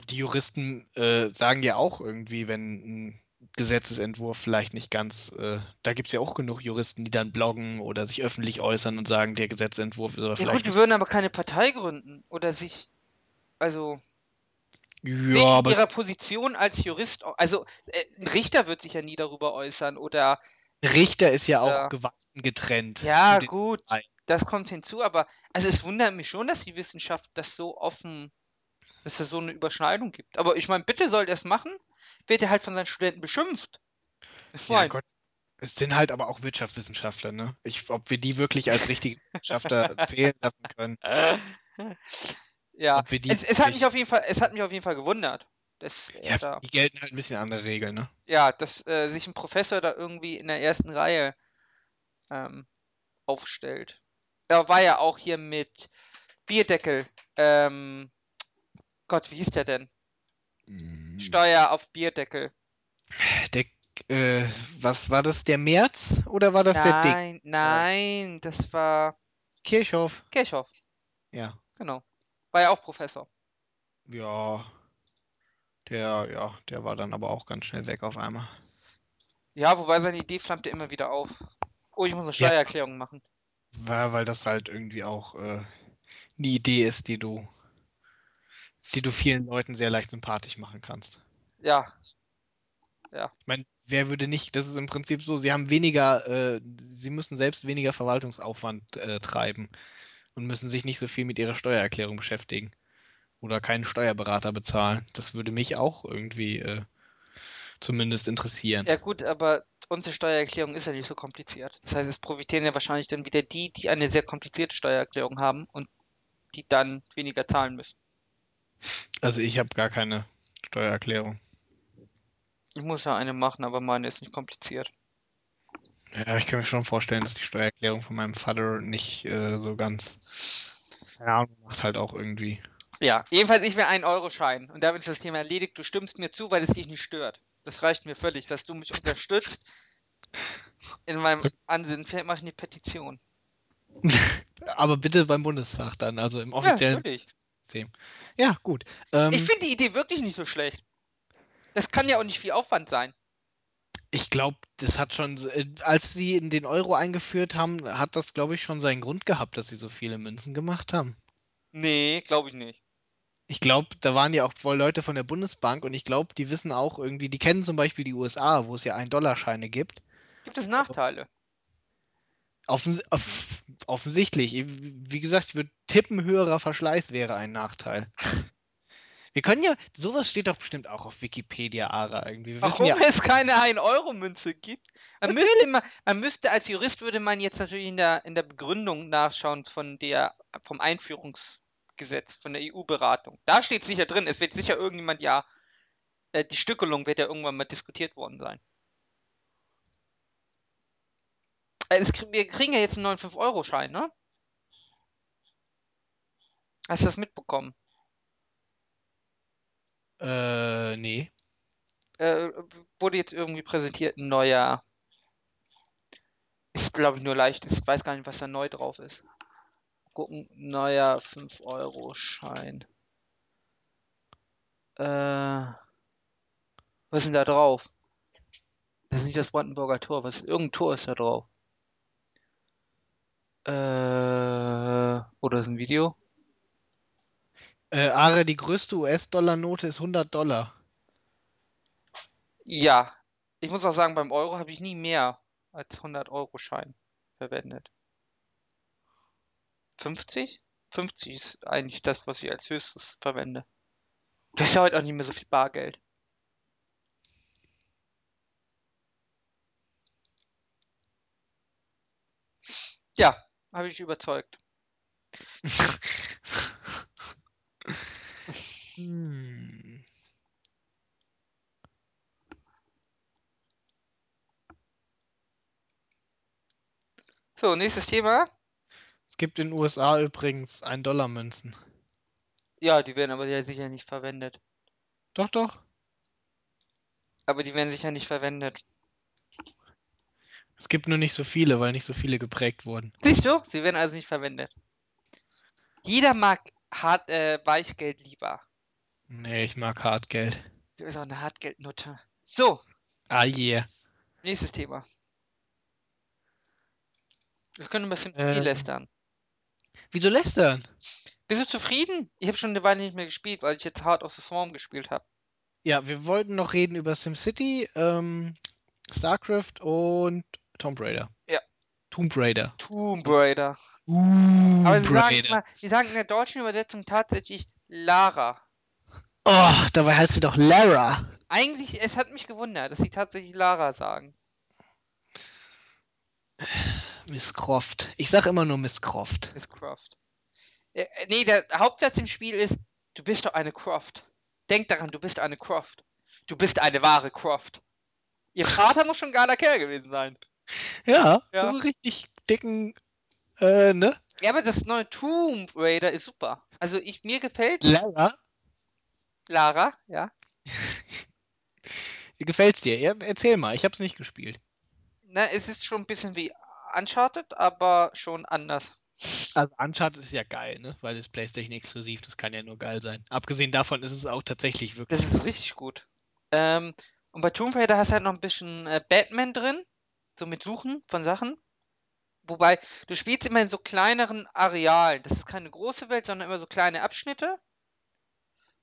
die Juristen äh, sagen ja auch irgendwie, wenn ein Gesetzesentwurf vielleicht nicht ganz, äh, da gibt es ja auch genug Juristen, die dann bloggen oder sich öffentlich äußern und sagen, der Gesetzentwurf ist aber ja vielleicht gut, die würden aber keine Partei gründen oder sich, also Ja, aber ihrer Position als Jurist, also äh, ein Richter wird sich ja nie darüber äußern oder Richter ist ja auch. Gewalten getrennt Ja, gut, Parteien. das kommt hinzu, aber also es wundert mich schon, dass die Wissenschaft das so offen, dass es so eine Überschneidung gibt. Aber ich meine, bitte soll er es machen, wird er halt von seinen Studenten beschimpft. Ich Ja, Gott. Es sind halt aber auch Wirtschaftswissenschaftler, ne? Ich, ob wir die wirklich als richtige Wissenschaftler zählen lassen können. ja, es, es hat mich auf jeden Fall, es hat mich auf jeden Fall gewundert, dass Ja, da, die gelten halt ein bisschen andere Regeln, ne? ja, dass äh, sich ein Professor da irgendwie in der ersten Reihe ähm, aufstellt. Da war ja auch hier mit Bierdeckel, ähm, Gott, wie hieß der denn? Steuer auf Bierdeckel. Der, äh, was war das? Der März oder war das der Dick? Nein, nein, das war Kirchhoff. Kirchhoff, Ja. genau. War ja auch Professor. Ja. Der, ja, der war dann aber auch ganz schnell weg auf einmal. Ja, wobei seine Idee flammte immer wieder auf. Oh, ich muss eine Ja. Steuererklärung machen. War, weil das halt irgendwie auch äh, eine Idee ist, die du, die du vielen Leuten sehr leicht sympathisch machen kannst. Ja, Ich meine, wer würde nicht, das ist im Prinzip so, sie haben weniger, äh, sie müssen selbst weniger Verwaltungsaufwand äh, treiben und müssen sich nicht so viel mit ihrer Steuererklärung beschäftigen oder keinen Steuerberater bezahlen. Das würde mich auch irgendwie äh, zumindest interessieren. ja gut, aber unsere Steuererklärung ist ja nicht so kompliziert. Das heißt, es profitieren ja wahrscheinlich dann wieder die, die eine sehr komplizierte Steuererklärung haben und die dann weniger zahlen müssen. Also ich habe gar keine Steuererklärung. Ich muss ja eine machen, aber meine ist nicht kompliziert. Ja, ich kann mir schon vorstellen, dass die Steuererklärung von meinem Vater nicht äh, so ganz. Keine Ahnung, macht halt auch irgendwie. Ja, jedenfalls ich will einen Euro-Schein. Und damit ist das Thema erledigt. Du stimmst mir zu, weil es dich nicht stört. Das reicht mir völlig, dass du mich unterstützt in meinem Ansinnen. Vielleicht mache ich eine Petition. Aber bitte beim Bundestag dann, also im Ja, offiziellen natürlich. System. Ja, gut. Ähm, Ich finde die Idee wirklich nicht so schlecht. Das kann ja auch nicht viel Aufwand sein. Ich glaube, das hat schon, äh, als sie in den Euro eingeführt haben, hat das, glaube ich, schon seinen Grund gehabt, dass sie so viele Münzen gemacht haben. Nee, glaube ich nicht. Ich glaube, da waren ja auch wohl Leute von der Bundesbank und ich glaube, die wissen auch irgendwie, die kennen zum Beispiel die USA, wo es ja 1-Dollar-Scheine gibt. Gibt es Nachteile? Offens off offensichtlich. Wie gesagt, ich würde tippen, höherer Verschleiß wäre ein Nachteil. Wir können ja, sowas steht doch bestimmt auch auf Wikipedia, Ara, irgendwie. Wir Warum ja, es keine 1-Euro-Münze gibt? Man müsste, man, man müsste als Jurist würde man jetzt natürlich in der, in der Begründung nachschauen von der, vom Einführungsgesetz, von der EU-Beratung. Da steht sicher drin, es wird sicher irgendjemand ja, äh, die Stückelung wird ja irgendwann mal diskutiert worden sein. Äh, es, krie- wir kriegen ja jetzt einen neuen 5-Euro-Schein, ne? Hast du das mitbekommen? äh, nee. Äh, wurde jetzt irgendwie präsentiert, ein neuer. Ist, glaube ich, nur leicht. Ich weiß gar nicht, was da neu drauf ist. Gucken, neuer 5-Euro-Schein. Äh, was ist denn da drauf? Das ist nicht das Brandenburger Tor. Was, irgendein Tor ist da drauf. Äh, oder ist ein Video? Äh, Ara, die größte US-Dollar-Note ist 100 Dollar. Ja. Ich muss auch sagen, beim Euro habe ich nie mehr als 100-Euro-Schein verwendet. 50? 50 ist eigentlich das, was ich als höchstes verwende. Du hast ja heute auch nicht mehr so viel Bargeld. Ja, habe ich überzeugt. Hm. So, nächstes Thema. Es gibt in den USA übrigens 1-Dollar-Münzen. Ja, die werden aber ja sicher nicht verwendet. Doch, doch. Aber die werden sicher nicht verwendet. Es gibt nur nicht so viele, weil nicht so viele geprägt wurden. Siehst du? Sie werden also nicht verwendet. Jeder mag hart, äh, Weichgeld lieber. Nee, ich mag Hartgeld. Du bist auch eine Hartgeldnutte. So, Ah, yeah. nächstes Thema. Wir können über SimCity Ähm. lästern. Wieso lästern? Bist du zufrieden? Ich habe schon eine Weile nicht mehr gespielt, weil ich jetzt Heart of the Swarm gespielt habe. Ja, wir wollten noch reden über SimCity, ähm, StarCraft und Tomb Raider. Ja. Tomb Raider. Tomb Raider. Aber Tomb sie sagen, Raider. sie sagen in der deutschen Übersetzung tatsächlich Lara. Oh, dabei heißt sie doch Lara. Eigentlich, es hat mich gewundert, dass sie tatsächlich Lara sagen. Miss Croft. Ich sag immer nur Miss Croft. Miss Croft. Äh, äh, nee, der Hauptsatz im Spiel ist, du bist doch eine Croft. Denk daran, du bist eine Croft. Du bist eine wahre Croft. Ihr Vater muss schon ein geiler Kerl gewesen sein. Ja, Ja. so richtig dicken, äh, ne? Ja, aber das neue Tomb Raider ist super. Also ich, mir gefällt Lara. Lara, ja. Gefällt's dir? Ja, erzähl mal, ich hab's nicht gespielt. Na, es ist schon ein bisschen wie Uncharted, aber schon anders. Also Uncharted ist ja geil, ne? Weil das PlayStation exklusiv, das kann ja nur geil sein. Abgesehen davon ist es auch tatsächlich wirklich. Das ist richtig gut. Ähm, und bei Tomb Raider hast du halt noch ein bisschen äh, Batman drin, so mit Suchen von Sachen. Wobei, du spielst immer in so kleineren Arealen. Das ist keine große Welt, sondern immer so kleine Abschnitte,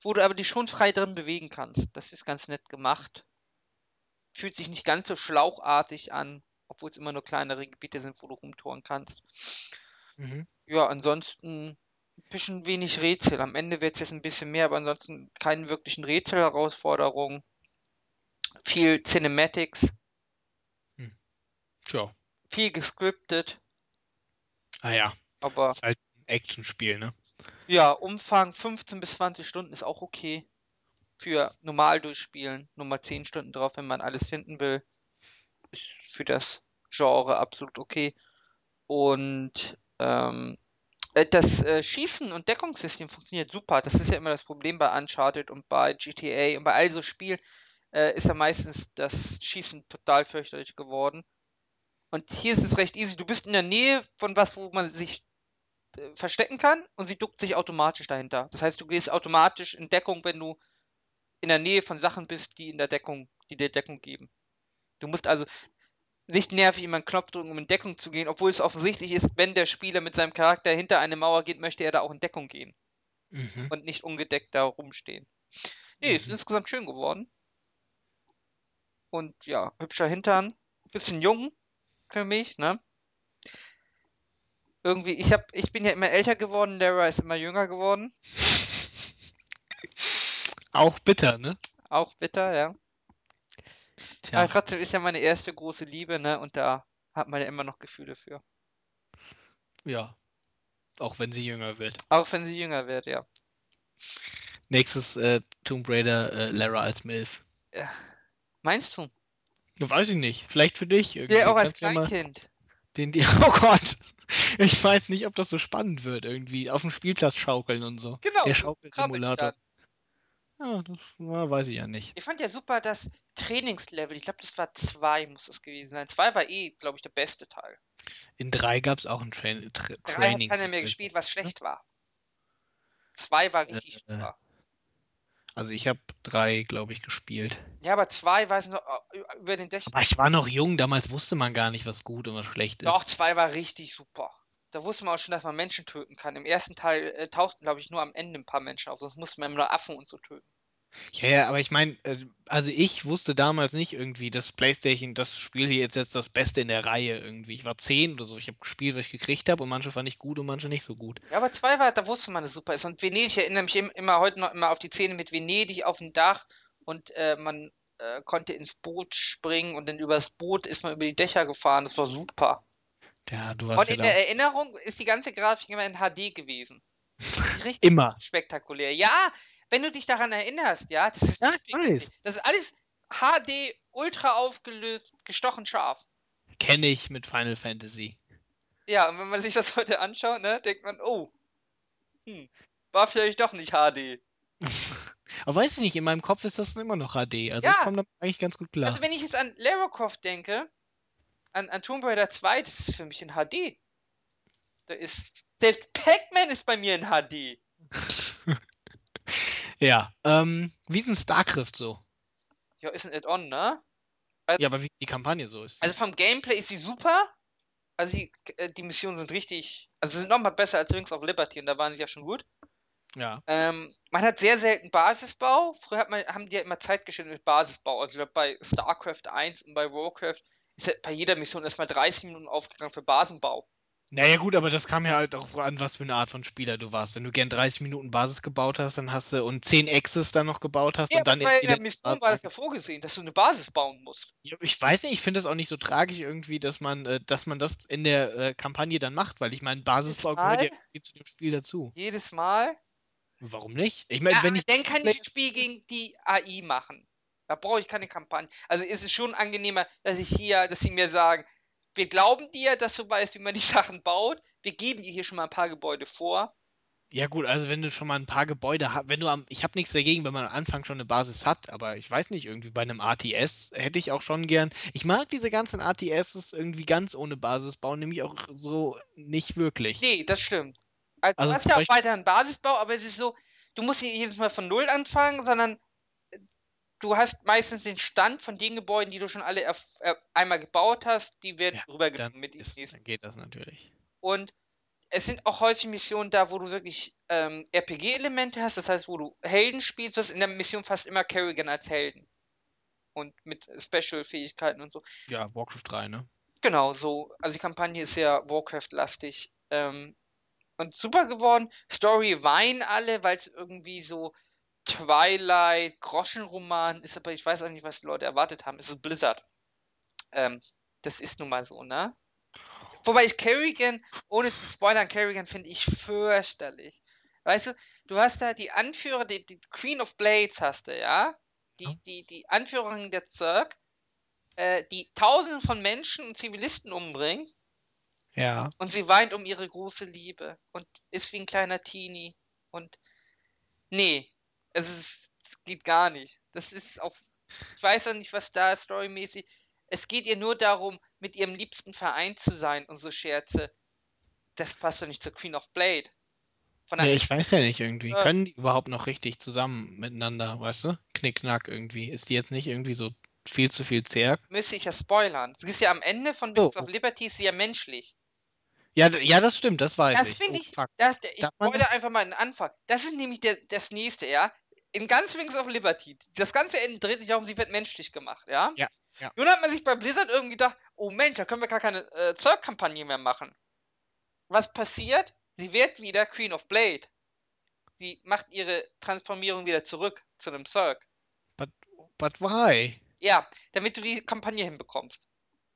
wo du aber dich schon frei drin bewegen kannst. Das ist ganz nett gemacht. Fühlt sich nicht ganz so schlauchartig an, obwohl es immer nur kleinere Gebiete sind, wo du rumtouren kannst. Mhm. Ja, ansonsten ein bisschen wenig Rätsel. Am Ende wird es jetzt ein bisschen mehr, aber ansonsten keine wirklichen Rätselherausforderungen. Viel Cinematics, Tja. viel gescriptet, Ah ja, aber ist halt ein Actionspiel, ne? ja, Umfang 15 bis 20 Stunden ist auch okay. für normal durchspielen. Nur mal 10 Stunden drauf, wenn man alles finden will. Ist für das Genre absolut okay. Und ähm, äh, das äh, Schießen und Deckungssystem funktioniert super. Das ist ja immer das Problem bei Uncharted und bei GTA und bei all so Spielen äh, ist ja meistens das Schießen total fürchterlich geworden. Und hier ist es recht easy. Du bist in der Nähe von was, wo man sich äh, verstecken kann und sie duckt sich automatisch dahinter. Das heißt, du gehst automatisch in Deckung, wenn du in der Nähe von Sachen bist, die in der Deckung, die dir Deckung geben. Du musst also nicht nervig immer einen Knopf drücken, um in Deckung zu gehen, obwohl es offensichtlich ist, wenn der Spieler mit seinem Charakter hinter eine Mauer geht, möchte er da auch in Deckung gehen Mhm. und nicht ungedeckt da rumstehen. Nee, ist Mhm. insgesamt schön geworden. Und ja, hübscher Hintern, bisschen jung für mich, ne? Irgendwie, ich hab, ich bin ja immer älter geworden, Lara ist immer jünger geworden. Auch bitter, ne? Auch bitter, ja. Tja, Aber trotzdem ist ja meine erste große Liebe, ne? Und da hat man ja immer noch Gefühle für. ja. Auch wenn sie jünger wird. Auch wenn sie jünger wird, ja. Nächstes äh, Tomb Raider, äh, Lara als Milf. ja. Meinst du? Weiß ich nicht. Vielleicht für dich irgendwie. Ja, auch als Kleinkind. den, die, oh Gott. Ich weiß nicht, ob das so spannend wird irgendwie. Auf dem Spielplatz schaukeln und so. Genau, Der Schaukelsimulator. Ja, das ja, weiß ich ja nicht. Ich fand ja super das Trainingslevel. Ich glaube, das war zwei, muss es gewesen sein. Zwei war eh, glaube ich, der beste Teil. In drei gab es auch ein Train Tra Drei hat Training. keiner mehr gespielt, was schlecht war. Zwei war richtig Äh, super. Also ich habe drei, glaube ich, gespielt. Ja, aber zwei weiß noch über den Dächern. Aber ich war noch jung, damals wusste man gar nicht, was gut und was schlecht ist. Doch, zwei war richtig super. Da wusste man auch schon, dass man Menschen töten kann. Im ersten Teil äh, tauchten, glaube ich, nur am Ende ein paar Menschen auf, sonst musste man immer nur Affen und so töten. Ja, ja, aber ich meine, äh, also ich wusste damals nicht irgendwie, dass PlayStation das Spiel hier jetzt, jetzt das Beste in der Reihe irgendwie. Ich war zehn oder so. Ich habe gespielt, was ich gekriegt habe und manche fand ich gut und manche nicht so gut. Ja, aber zwei war, da wusste man, dass es super ist. Und Venedig, ich erinnere mich im- immer heute noch immer auf die Szene mit Venedig auf dem Dach und äh, man äh, konnte ins Boot springen und dann übers Boot ist man über die Dächer gefahren. Das war super. Ja, du Und warst ja in der Erinnerung ist die ganze Grafik immer in HD gewesen. Richtig immer. spektakulär. Ja, wenn du dich daran erinnerst, ja, das ist, Ja, ich super gesehen. weiß. das ist alles HD, ultra aufgelöst, gestochen scharf. Kenne ich mit Final Fantasy. Ja, und wenn man sich das heute anschaut, ne, denkt man, oh, hm, war vielleicht doch nicht HD. Aber weiß ich nicht, in meinem Kopf ist das immer noch HD. Also Ja. ich komme damit eigentlich ganz gut klar. Also wenn ich jetzt an Lara Croft denke, an, an Tomb Raider 2, das ist für mich in HD. Da ist, selbst Pac-Man ist bei mir in HD. ja, ähm, wie ist denn StarCraft so? Ja, ist ein Add-on, ne? Ja, aber wie die Kampagne so ist. Also vom Gameplay ist sie super. Also die, äh, die Missionen sind richtig, also sind nochmal besser als Wings of Liberty und da waren sie ja schon gut. ja. Ähm, man hat sehr selten Basisbau. Früher hat man, haben die ja immer Zeit geschnitten mit Basisbau. Also bei StarCraft 1 und bei Warcraft ist ja bei jeder Mission erstmal 30 Minuten aufgegangen für Basenbau. Naja gut, aber das kam ja halt auch an, was für eine Art von Spieler du warst. Wenn du gern 30 Minuten Basis gebaut hast, dann hast du und 10 Exes dann noch gebaut hast Ja, und dann erst der Mission war das ja vorgesehen, dass du eine Basis bauen musst. Ja, Ich weiß nicht, ich finde es auch nicht so tragisch irgendwie, dass man, äh, dass man das in der äh, Kampagne dann macht, weil ich meine, Basisbau gehört ja irgendwie zu dem Spiel dazu. Jedes Mal. Warum nicht? Ich meine, Ja, wenn ich dann kann ich das Spiel gegen die AI machen. Da brauche ich keine Kampagne. Also ist es schon angenehmer, dass ich hier, dass sie mir sagen, wir glauben dir, dass du weißt, wie man die Sachen baut. Wir geben dir hier schon mal ein paar Gebäude vor. Ja gut, also wenn du schon mal ein paar Gebäude hast, wenn du am, ich habe nichts dagegen, wenn man am Anfang schon eine Basis hat, aber ich weiß nicht, irgendwie bei einem ATS hätte ich auch schon gern. Ich mag diese ganzen ATSs irgendwie ganz ohne Basis bauen, nämlich auch so nicht wirklich. Nee, das stimmt. Also, Also du hast ja auch Beispiel- weiter einen Basisbau, aber es ist so, du musst nicht jedes Mal von Null anfangen, sondern du hast meistens den Stand von den Gebäuden, die du schon alle erf- äh, einmal gebaut hast, die werden Ja, Dann, mit ist, dann geht das natürlich. Und es sind auch häufig Missionen da, wo du wirklich ähm, RPG-Elemente hast, das heißt, wo du Helden spielst, du hast in der Mission fast immer Kerrigan als Helden. Und mit Special-Fähigkeiten und so. Ja, Warcraft 3, ne? Genau, so. Also die Kampagne ist sehr Warcraft-lastig. Ähm, und super geworden. Story weinen alle, weil es irgendwie so Twilight, Groschenroman ist, aber ich weiß auch nicht, was die Leute erwartet haben. Es ist Blizzard. Ähm, das ist nun mal so, ne? Wobei ich Kerrigan, ohne zu spoilern, Kerrigan finde ich fürchterlich. Weißt du, du hast da die Anführer, die, die Queen of Blades hast du, ja? Die, die, die Anführerin der Zerg, äh, die Tausende von Menschen und Zivilisten umbringt Ja. und sie weint um ihre große Liebe und ist wie ein kleiner Teenie. Und nee, es, ist, es geht gar nicht. Das ist auch, ich weiß auch nicht, was da storymäßig. Es geht ihr nur darum, mit ihrem liebsten vereint zu sein und so Scherze. Das passt doch nicht zur Queen of Blade. Nee, ich weiß ja nicht irgendwie. Ja. Können die überhaupt noch richtig zusammen miteinander, weißt du? Knickknack irgendwie. Ist die jetzt nicht irgendwie so viel zu viel Zerg? müsste ich ja spoilern. Sie ist ja am Ende von Oh, Wings of Liberty ist sie ja menschlich. Ja, ja, das stimmt, das weiß Das ich. finde Oh, ich, das, ich spoilere einfach mal den Anfang. Das ist nämlich der, das nächste, ja. In ganz Wings of Liberty, das ganze Ende dreht sich darum, sie wird menschlich gemacht, ja. Ja, ja. Nun hat man sich bei Blizzard irgendwie gedacht, oh Mensch, da können wir gar keine äh, Zerg-Kampagne mehr machen. Was passiert? Sie wird wieder Queen of Blade. Sie macht ihre Transformierung wieder zurück zu einem Zerg. But, but why? Ja, damit du die Kampagne hinbekommst.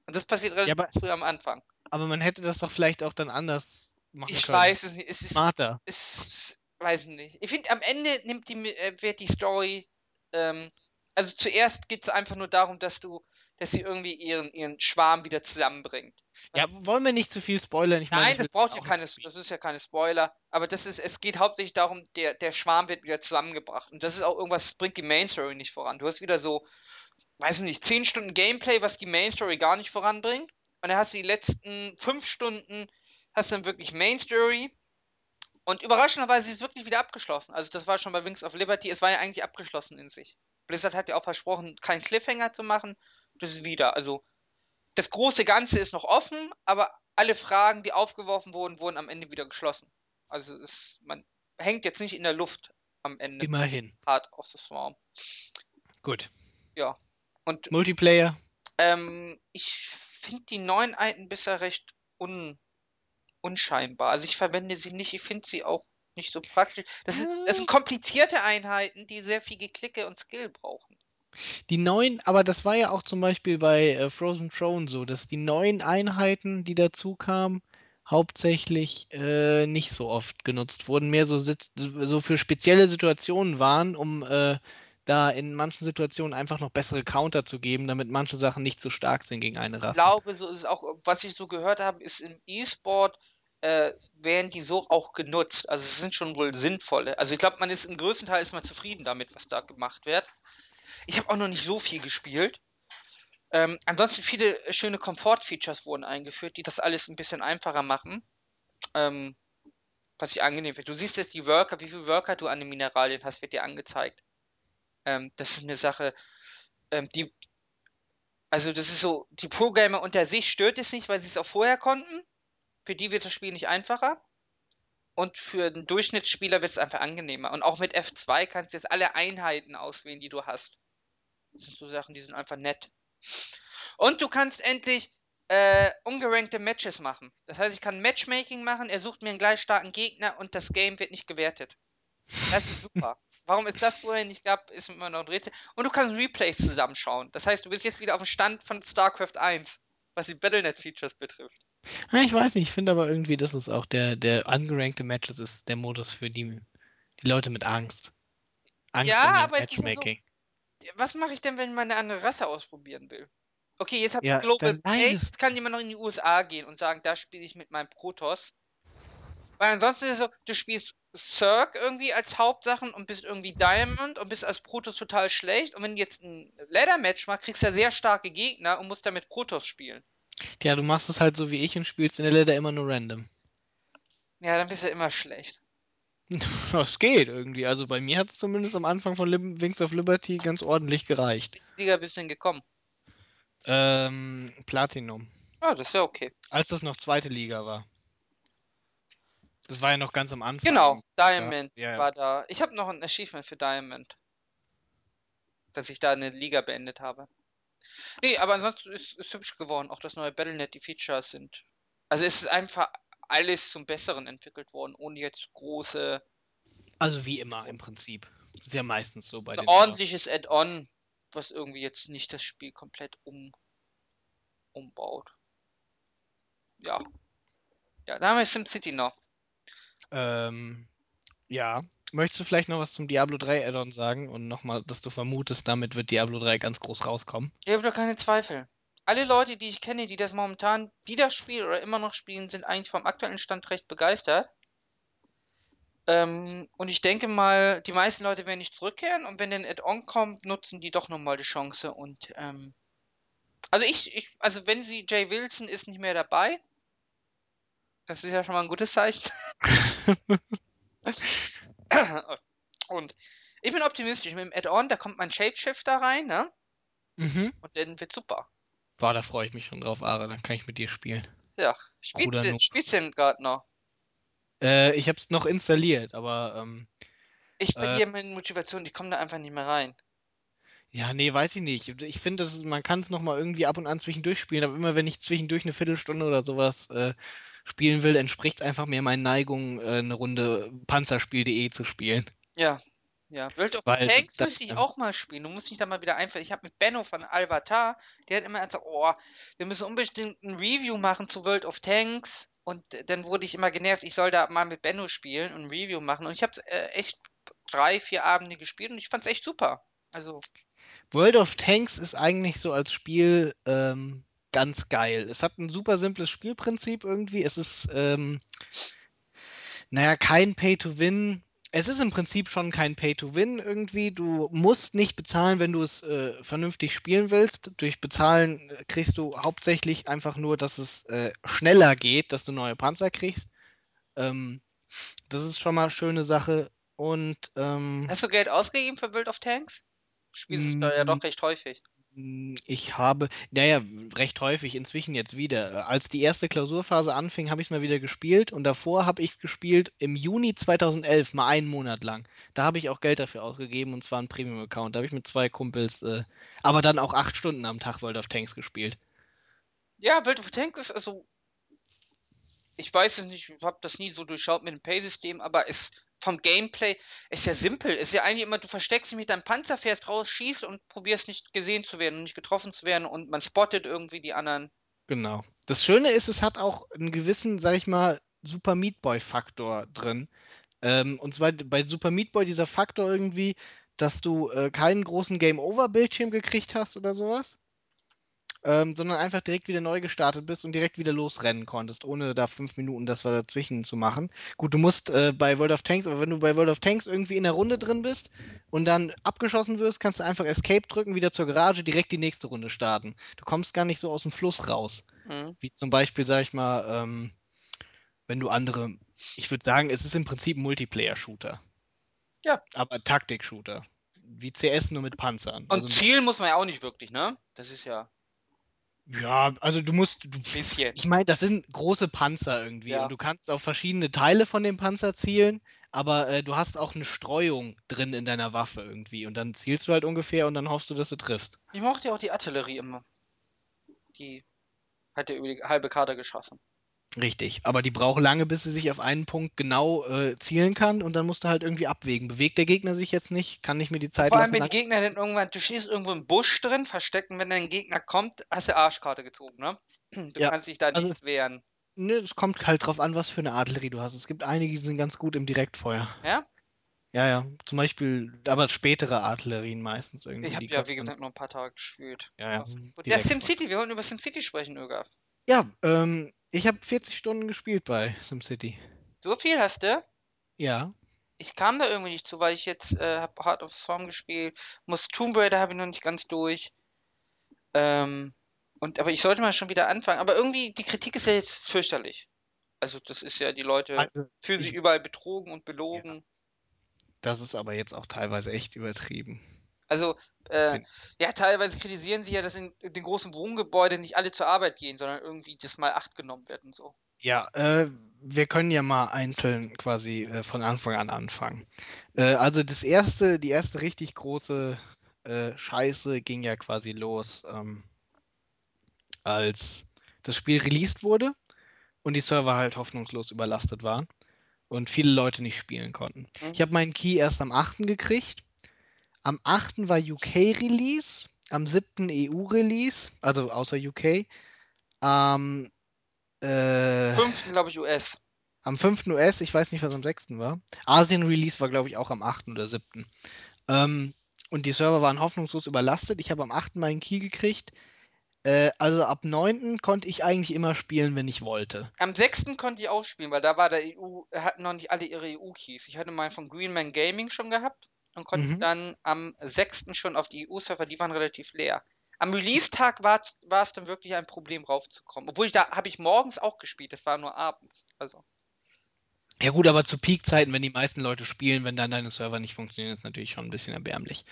Und das passiert relativ aber- früh am Anfang. Aber man hätte das doch vielleicht auch dann anders machen Ich können. weiß es nicht. Es ist, Smarter. es weiß ich nicht. Ich finde, am Ende nimmt die, äh, wird die Story, ähm, also zuerst geht es einfach nur darum, dass du, dass sie irgendwie ihren, ihren Schwarm wieder zusammenbringt. Ja, wollen wir nicht zu viel spoilern? Ich meine, Nein, ich das braucht ja keine, das ist ja keine Spoiler, aber das ist, es geht hauptsächlich darum, der, der Schwarm wird wieder zusammengebracht. Und das ist auch irgendwas, das bringt die Main Story nicht voran. Du hast wieder so, weiß nicht, 10 Stunden Gameplay, was die Main Story gar nicht voranbringt. Und dann hast du die letzten 5 Stunden, hast dann wirklich Main Story. Und überraschenderweise ist es wirklich wieder abgeschlossen. Also das war schon bei Wings of Liberty, es war ja eigentlich abgeschlossen in sich. Blizzard hat ja auch versprochen, keinen Cliffhanger zu machen. Das ist wieder, also das große Ganze ist noch offen, aber alle Fragen, die aufgeworfen wurden, wurden am Ende wieder geschlossen. Also es ist, man hängt jetzt nicht in der Luft am Ende. Immerhin. Hard of the Swarm. Gut. Ja. Und Multiplayer. ähm, ich finde die neuen Einheiten bisher recht un, unscheinbar. Also ich verwende sie nicht, ich finde sie auch nicht so praktisch. Das, sind, das sind komplizierte Einheiten, die sehr viel Geklicke und Skill brauchen. Die neuen, aber das war ja auch zum Beispiel bei äh, Frozen Throne so, dass die neuen Einheiten, die dazu kamen, hauptsächlich äh, nicht so oft genutzt wurden, mehr so, so für spezielle Situationen waren, um äh, da in manchen Situationen einfach noch bessere Counter zu geben, damit manche Sachen nicht so stark sind gegen eine Ich Rasse. glaube, so ist auch, was ich so gehört habe, ist im E-Sport äh, werden die so auch genutzt. Also es sind schon wohl sinnvolle. Also ich glaube, man ist im größten Teil ist man zufrieden damit, was da gemacht wird. Ich habe auch noch nicht so viel gespielt. Ähm, ansonsten viele schöne Komfort-Features wurden eingeführt, die das alles ein bisschen einfacher machen. Ähm, was ich angenehm finde. Du siehst jetzt die Worker, wie viele Worker du an den Mineralien hast, wird dir angezeigt. Ähm, das ist eine Sache, ähm, die also das ist so, die Pro-Gamer unter sich stört es nicht, weil sie es auch vorher konnten. Für die wird das Spiel nicht einfacher. Und für den Durchschnittsspieler wird es einfach angenehmer. Und auch mit F2 kannst du jetzt alle Einheiten auswählen, die du hast. Das sind so Sachen, die sind einfach nett. Und du kannst endlich äh, ungerankte Matches machen. Das heißt, ich kann Matchmaking machen, er sucht mir einen gleich starken Gegner und das Game wird nicht gewertet. Das ist super. Warum es das vorher nicht gab, ist immer noch ein Rätsel. Und du kannst Replays zusammenschauen. Das heißt, du bist jetzt wieder auf dem Stand von StarCraft 1, was die Battlenet-Features betrifft. Ja, ich weiß nicht, ich finde aber irgendwie, das ist auch der, der ungerankte Matches ist der Modus für die, die Leute mit Angst. Angst Ja, aber es ist ja so- Matchmaking. Was mache ich denn, wenn man eine andere Rasse ausprobieren will? Okay, jetzt habe Ja, ich Global dann Play, jetzt kann jemand noch in die USA gehen und sagen, da spiele ich mit meinem Protoss. Weil ansonsten ist es so, du spielst Cirque irgendwie als Hauptsachen und bist irgendwie Diamond und bist als Protoss total schlecht. Und wenn du jetzt ein Ladder-Match machst, kriegst du ja sehr starke Gegner und musst damit Protoss spielen. Ja, du machst es halt so wie ich und spielst in der Ladder immer nur random. Ja, dann bist du immer schlecht. Das geht irgendwie. Also bei mir hat es zumindest am Anfang von Lib Wings of Liberty ganz ordentlich gereicht. Liga bist du denn gekommen. Ähm, Platinum. Ja, das ist ja okay. Als das noch zweite Liga war. Das war ja noch ganz am Anfang. Genau, Diamond ja, ja. war da. Ich habe noch ein Achievement für Diamond. Dass ich da eine Liga beendet habe. Nee, aber ansonsten ist es hübsch geworden. Auch das neue Battlenet, die Features sind. Also es ist einfach alles zum Besseren entwickelt worden, ohne jetzt große. Also wie immer im Prinzip. Ist ja meistens so bei Ein den ordentliches Add-on, was irgendwie jetzt nicht das Spiel komplett um, umbaut. Ja. Ja, da haben wir SimCity noch. Ähm, Ja. Möchtest du vielleicht noch was zum Diablo 3 Add-on sagen und nochmal, dass du vermutest, damit wird Diablo 3 ganz groß rauskommen? Ich habe doch keine Zweifel. Alle Leute, die ich kenne, die das momentan wieder spielen oder immer noch spielen, sind eigentlich vom aktuellen Stand recht begeistert. Ähm, und ich denke mal, die meisten Leute werden nicht zurückkehren und wenn ein Add-on kommt, nutzen die doch nochmal die Chance und ähm, also ich, ich, also wenn sie, Jay Wilson ist nicht mehr dabei, das ist ja schon mal ein gutes Zeichen. Und ich bin optimistisch mit dem Add-on, da kommt mein Shapeshifter rein, ne? Mhm. Und dann wird super. Boah, da freue ich mich schon drauf, Ara, dann kann ich mit dir spielen. Ja, Noob. spielst du denn gerade noch? Äh, ich hab's noch installiert, aber ähm, Ich äh, verliere meine Motivation, ich komme da einfach nicht mehr rein. ja, nee, weiß ich nicht. Ich finde, man kann es nochmal irgendwie ab und an zwischendurch spielen, aber immer wenn ich zwischendurch eine Viertelstunde oder sowas äh, spielen will, entspricht es einfach mehr meinen Neigungen, äh, eine Runde Panzerspiel.de zu spielen. Ja, ja. World of Weil Tanks müsste ich auch mal spielen. Du musst mich da mal wieder einfallen. Ich habe mit Benno von Alvatar, der hat immer gesagt, oh, wir müssen unbedingt ein Review machen zu World of Tanks. Und dann wurde ich immer genervt, ich soll da mal mit Benno spielen und ein Review machen. Und ich habe äh, echt drei, vier Abende gespielt und ich fand's echt super. Also, World of Tanks ist eigentlich so als Spiel ähm, ganz geil. Es hat ein super simples Spielprinzip irgendwie. Es ist, ähm, naja, kein Pay-to-Win. Es ist im Prinzip schon kein Pay-to-Win irgendwie. Du musst nicht bezahlen, wenn du es äh, vernünftig spielen willst. Durch Bezahlen äh, kriegst du hauptsächlich einfach nur, dass es äh, schneller geht, dass du neue Panzer kriegst. Ähm, das ist schon mal eine schöne Sache. Und ähm, hast du Geld ausgegeben für World of Tanks? Spielst du ja mh, doch recht häufig. Hm, Ich habe, naja, recht häufig inzwischen jetzt wieder. Als die erste Klausurphase anfing, habe ich es mal wieder gespielt und davor habe ich es gespielt im Juni 2011, mal einen Monat lang. Da habe ich auch Geld dafür ausgegeben und zwar einen Premium-Account. Da habe ich mit zwei Kumpels, äh, aber dann auch acht Stunden am Tag World of Tanks gespielt. Ja, World of Tanks ist also ich weiß es nicht, ich habe das nie so durchschaut mit dem Pay-System, aber es vom Gameplay ist ja simpel. Ist ja eigentlich immer, du versteckst dich mit deinem Panzer, fährst raus, schießt und probierst nicht gesehen zu werden und nicht getroffen zu werden und man spottet irgendwie die anderen. Genau. Das Schöne ist, es hat auch einen gewissen, sag ich mal, Super Meat Boy-Faktor drin. Ähm, und zwar bei Super Meat Boy dieser Faktor irgendwie, dass du äh, keinen großen Game-Over-Bildschirm gekriegt hast oder sowas, ähm, sondern einfach direkt wieder neu gestartet bist und direkt wieder losrennen konntest, ohne da fünf Minuten das war dazwischen zu machen. Gut, du musst äh, bei World of Tanks, aber wenn du bei World of Tanks irgendwie in der Runde drin bist und dann abgeschossen wirst, kannst du einfach Escape drücken, wieder zur Garage, direkt die nächste Runde starten. Du kommst gar nicht so aus dem Fluss raus. Mhm. Wie zum Beispiel, sag ich mal, ähm, wenn du andere, ich würde sagen, es ist im Prinzip ein Multiplayer-Shooter. Ja. Aber Taktik-Shooter. Wie CS nur mit Panzern. Also Und mit Ziel muss man ja auch nicht wirklich, ne? Das ist ja Ja, also du musst, du, bisschen. ich meine, das sind große Panzer irgendwie und Ja. du kannst auf verschiedene Teile von dem Panzer zielen, aber äh, du hast auch eine Streuung drin in deiner Waffe irgendwie und dann zielst du halt ungefähr und dann hoffst du, dass du triffst. Ich mochte ja auch die Artillerie immer. Die hat ja über die halbe Karte geschossen. Richtig, aber die braucht lange, bis sie sich auf einen Punkt genau äh, zielen kann und dann musst du halt irgendwie abwägen. Bewegt der Gegner sich jetzt nicht? Kann ich mir die Zeit vor allem, lassen? wenn die Gegner dann irgendwann, du stehst irgendwo im Busch drin, versteckt, und wenn dein Gegner kommt, hast du Arschkarte gezogen, ne? Du Ja, kannst dich da also nicht es, wehren. ne, es kommt halt drauf an, was für eine Artillerie du hast. Es gibt einige, die sind ganz gut im Direktfeuer. Ja? Ja, ja, zum Beispiel, aber spätere Artillerien meistens Ich irgendwie, habe die ja, wie gesagt, noch ein paar Tage gespielt. Ja, ja, ja. SimCity, wir wollten über SimCity sprechen, Ögaf. Ja, ähm, ich habe 40 Stunden gespielt bei SimCity. So viel hast du? Ja. Ich kam da irgendwie nicht zu, weil ich jetzt äh, habe Heart of Storm gespielt. Muss Tomb Raider habe ich noch nicht ganz durch. Ähm, und aber ich sollte mal schon wieder anfangen. Aber irgendwie die Kritik ist ja jetzt fürchterlich. Also das ist ja die Leute Also, fühlen sich ich, überall betrogen und ja, belogen. das ist aber jetzt auch teilweise echt übertrieben. Also äh, ja, teilweise kritisieren sie ja, dass in den großen Wohngebäuden nicht alle zur Arbeit gehen, sondern irgendwie das mal acht genommen wird und so. Ja, äh, wir können ja mal einzeln quasi äh, von Anfang an anfangen. Äh, also das erste, die erste richtig große äh, Scheiße ging ja quasi los, ähm, als das Spiel released wurde und die Server halt hoffnungslos überlastet waren und viele Leute nicht spielen konnten. Ich Mhm. habe meinen Key erst am 8. gekriegt. Am 8. war UK-Release, am 7. EU-Release, also außer UK. Am, äh, Fünften, glaube ich, US. Am 5. US, ich weiß nicht, was am 6. war. Asien-Release war, glaube ich, auch am 8. oder 7. Ähm, und die Server waren hoffnungslos überlastet. Ich habe am 8. meinen Key gekriegt. Äh, also ab 9. konnte ich eigentlich immer spielen, wenn ich wollte. Am 6. konnte ich auch spielen, weil da war der EU, hatten noch nicht alle ihre EU-Keys. Ich hatte mal von Greenman Gaming schon gehabt und konnte Mhm. dann am 6. schon auf die EU-Server, die waren relativ leer. Am Release-Tag war es dann wirklich ein Problem raufzukommen. Obwohl ich da habe ich morgens auch gespielt, das war nur abends. Also. Ja gut, aber zu Peak-Zeiten, wenn die meisten Leute spielen, wenn dann deine Server nicht funktionieren, ist natürlich schon ein bisschen erbärmlich.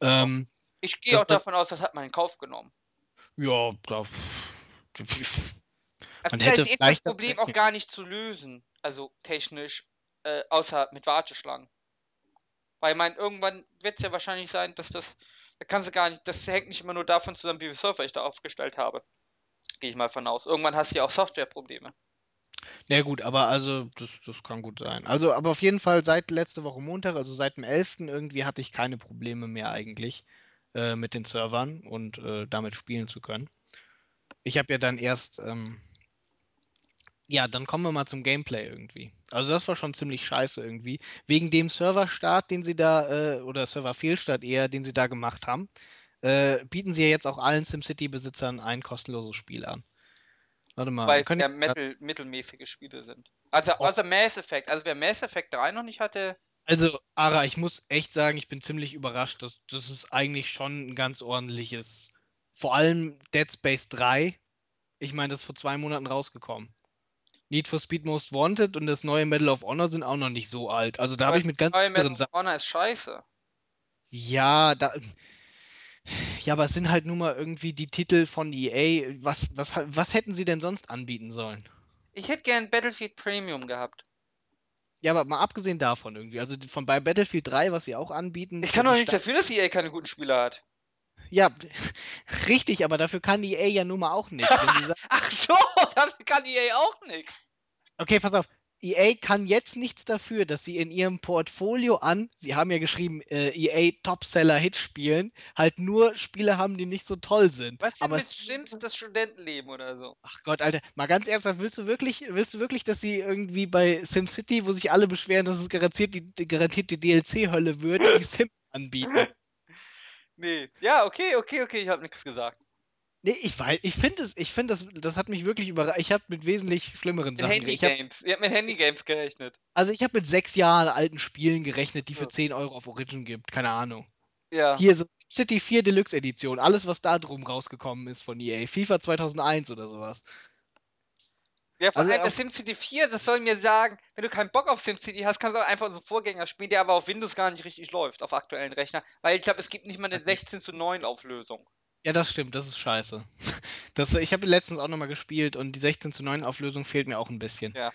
Ähm, Ich gehe das auch davon aus, das hat man in Kauf genommen. ja, da, man Vielleicht hätte ist das vielleicht Problem auch gar nicht zu lösen, also technisch, äh, außer mit Warteschlangen. Weil man irgendwann wird es ja wahrscheinlich sein, dass das, da kannst du gar nicht, das hängt nicht immer nur davon zusammen, wie viel Server ich da aufgestellt habe. Gehe ich mal von aus. Irgendwann hast du ja auch Softwareprobleme. Ja gut, aber also das, das kann gut sein. Also, aber auf jeden Fall seit letzte Woche Montag, also seit dem 11. irgendwie hatte ich keine Probleme mehr eigentlich äh, mit den Servern und äh, damit spielen zu können. Ich habe ja dann erst, ähm, ja, dann kommen wir mal zum Gameplay irgendwie. Also das war schon ziemlich scheiße irgendwie. Wegen dem Serverstart, den sie da, äh, oder Serverfehlstart eher, den sie da gemacht haben, äh, bieten sie ja jetzt auch allen SimCity-Besitzern ein kostenloses Spiel an. Warte mal, Weil es ja- mittel, mittelmäßige Spiele sind. Also, Oh. Mass Effect. Also, wer Mass Effect 3 noch nicht hatte, Also, Ara, ich muss echt sagen, ich bin ziemlich überrascht. Das, das ist eigentlich schon ein ganz ordentliches. Vor allem Dead Space 3. Ich meine, das ist vor zwei Monaten rausgekommen. Need for Speed Most Wanted und das neue Medal of Honor sind auch noch nicht so alt. Also da habe ich mit ganz neue Medal of. Honor ist scheiße. Ja, da. Ja, aber es sind halt nur mal irgendwie die Titel von EA. Was, was, was hätten sie denn sonst anbieten sollen? Ich hätte gern Battlefield Premium gehabt. Ja, aber mal abgesehen davon irgendwie. Also von bei Battlefield 3, was sie auch anbieten. Ich kann doch nicht dafür, dass EA keine guten Spieler hat. Ja, richtig, aber dafür kann EA ja nun mal auch nichts. Ach so, dafür kann EA auch nichts. okay, pass auf. EA kann jetzt nichts dafür, dass sie in ihrem Portfolio an, sie haben ja geschrieben, äh, EA Topseller Hit spielen, halt nur Spiele haben, die nicht so toll sind. Was denn aber mit Sims das Studentenleben oder so? Ach Gott, Alter, mal ganz ernsthaft, willst du wirklich, willst du wirklich, dass sie irgendwie bei SimCity, wo sich alle beschweren, dass es garantiert die, die garantiert die DLC-Hölle wird, die Sim anbieten? Nee. Ja, okay, okay, okay, ich habe nichts gesagt. Nee, ich weiß, ich finde es, ich finde das, das hat mich wirklich überrascht. Ich habe mit wesentlich schlimmeren Mit Sachen gerechnet. Ich hab, Handygames. Ihr habt mit Handygames gerechnet. also ich habe mit sechs Jahren alten Spielen gerechnet, die für Ja. 10 Euro auf Origin gibt. Keine Ahnung. Ja. Hier so City 4 Deluxe Edition, alles was da drum rausgekommen ist von EA. FIFA 2001 oder sowas. Ja, vor Also allem das SimCity 4, das soll mir sagen, wenn du keinen Bock auf SimCity hast, kannst du auch einfach unseren Vorgänger spielen, der aber auf Windows gar nicht richtig läuft, auf aktuellen Rechner. Weil ich glaube, es gibt nicht mal eine Okay. 16 zu 9 Auflösung. Ja, das stimmt, das ist scheiße. Das, ich habe letztens auch nochmal gespielt und die 16 zu 9 Auflösung fehlt mir auch ein bisschen. Ja.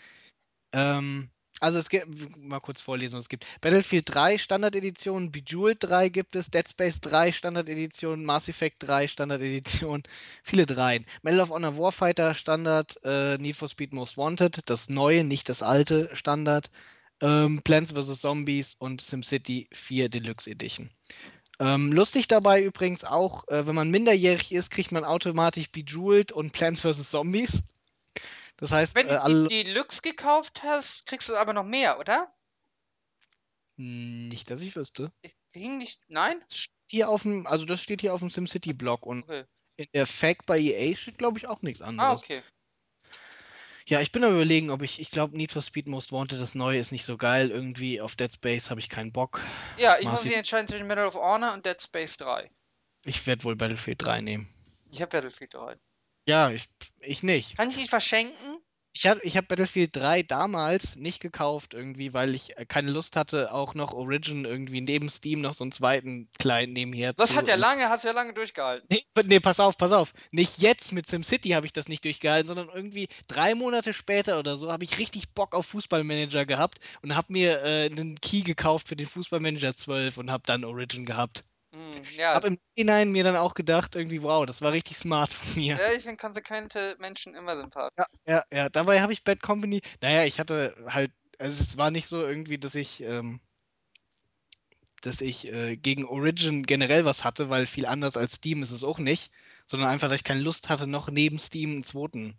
Ähm, also es gibt, mal kurz vorlesen, was es gibt. Battlefield 3 Standardedition, Bejeweled 3 gibt es, Dead Space 3 Standardedition, Mass Effect 3 Standardedition, viele Dreien. Medal of Honor Warfighter Standard, äh, Need for Speed Most Wanted, das neue, nicht das alte Standard, ähm, Plants vs. Zombies und SimCity 4 Deluxe Edition. Ähm, lustig dabei übrigens auch, äh, wenn man minderjährig ist, kriegt man automatisch Bejeweled und Plants vs. Zombies. Das heißt, Wenn äh, du die Deluxe gekauft hast, kriegst du aber noch mehr, oder? Hm, Nicht, dass ich wüsste. Ich ging nicht. Nein? Das steht hier auf dem, also das steht hier auf dem SimCity-Blog und Okay. in der Fact bei EA steht, glaube ich, auch nichts Ah, anderes. okay. Ja, ich bin am überlegen, ob ich, ich glaube, Need for Speed Most Wanted, das neue ist nicht so geil. Irgendwie auf Dead Space habe ich keinen Bock. Ja, ich muss mich entscheiden zwischen Medal of Honor und Dead Space 3. Ich werde wohl Battlefield 3 nehmen. Ich habe Battlefield 3. Ja, ich, ich nicht. Kann ich dich verschenken? Ich habe ich hab Battlefield 3 damals nicht gekauft, irgendwie, weil ich äh, keine Lust hatte, auch noch Origin irgendwie neben Steam noch so einen zweiten Client nebenher Das zu. hat ja lange, hast du ja lange durchgehalten. Nee, nee, pass auf, pass auf. Nicht jetzt mit SimCity habe ich das nicht durchgehalten, sondern irgendwie drei Monate später oder so habe ich richtig Bock auf Fußballmanager gehabt und habe mir äh, einen Key gekauft für den Fußballmanager 12 und habe dann Origin gehabt. Hm, ja. Hab im Nachhinein mir dann auch gedacht, irgendwie, wow, das war richtig smart von mir. ja, ich finde konsequente Menschen immer sympathisch. Ja, ja, ja. Dabei habe ich Bad Company. Naja, ich hatte halt, also es war nicht so irgendwie, dass ich, ähm, dass ich äh, gegen Origin generell was hatte, weil viel anders als Steam ist es auch nicht, sondern einfach, dass ich keine Lust hatte, noch neben Steam einen zweiten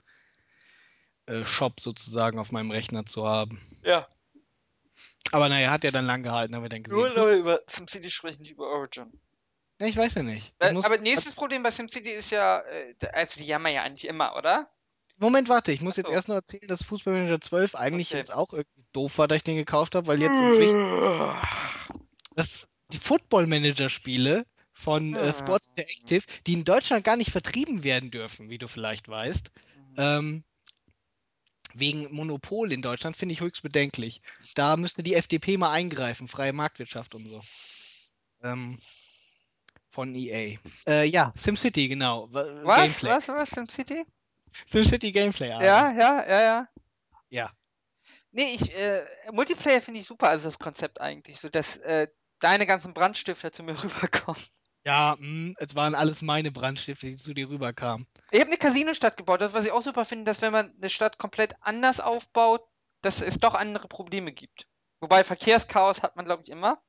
äh, Shop sozusagen auf meinem Rechner zu haben. Ja. Aber naja, hat ja dann lang gehalten, haben wir dann gesehen. aber über SimCity sprechen, nicht über Origin. Ja, ich weiß ja nicht. Ich Weil, muss, aber nächstes Problem bei SimCity ist ja, äh, also die jammern ja eigentlich immer, oder? Moment, warte, ich muss Ach jetzt so. erst noch erzählen, dass Fußball Manager 12 eigentlich Okay. jetzt auch irgendwie doof war, dass ich den gekauft habe, weil jetzt inzwischen das, die Football Manager Spiele von äh, Sports Interactive, die in Deutschland gar nicht vertrieben werden dürfen, wie du vielleicht weißt, ähm, wegen Monopol in Deutschland, finde ich höchst bedenklich. Da müsste die FDP mal eingreifen, freie Marktwirtschaft und so. Ähm, von EA. Äh, ja, SimCity, genau. W- Was? Gameplay. Was? Was? SimCity? SimCity Gameplay, Aaron. Ja, ja, ja, ja. Ja. Nee, ich, äh, Multiplayer finde ich super, also das Konzept eigentlich, so dass äh, deine ganzen Brandstifter zu mir rüberkommen. Ja, mh, es waren alles meine Brandstifte, die zu dir rüberkamen. Ich habe eine Casino-Stadt gebaut, das was ich auch super finde, dass wenn man eine Stadt komplett anders aufbaut, dass es doch andere Probleme gibt. Wobei Verkehrschaos hat man, glaube ich, immer.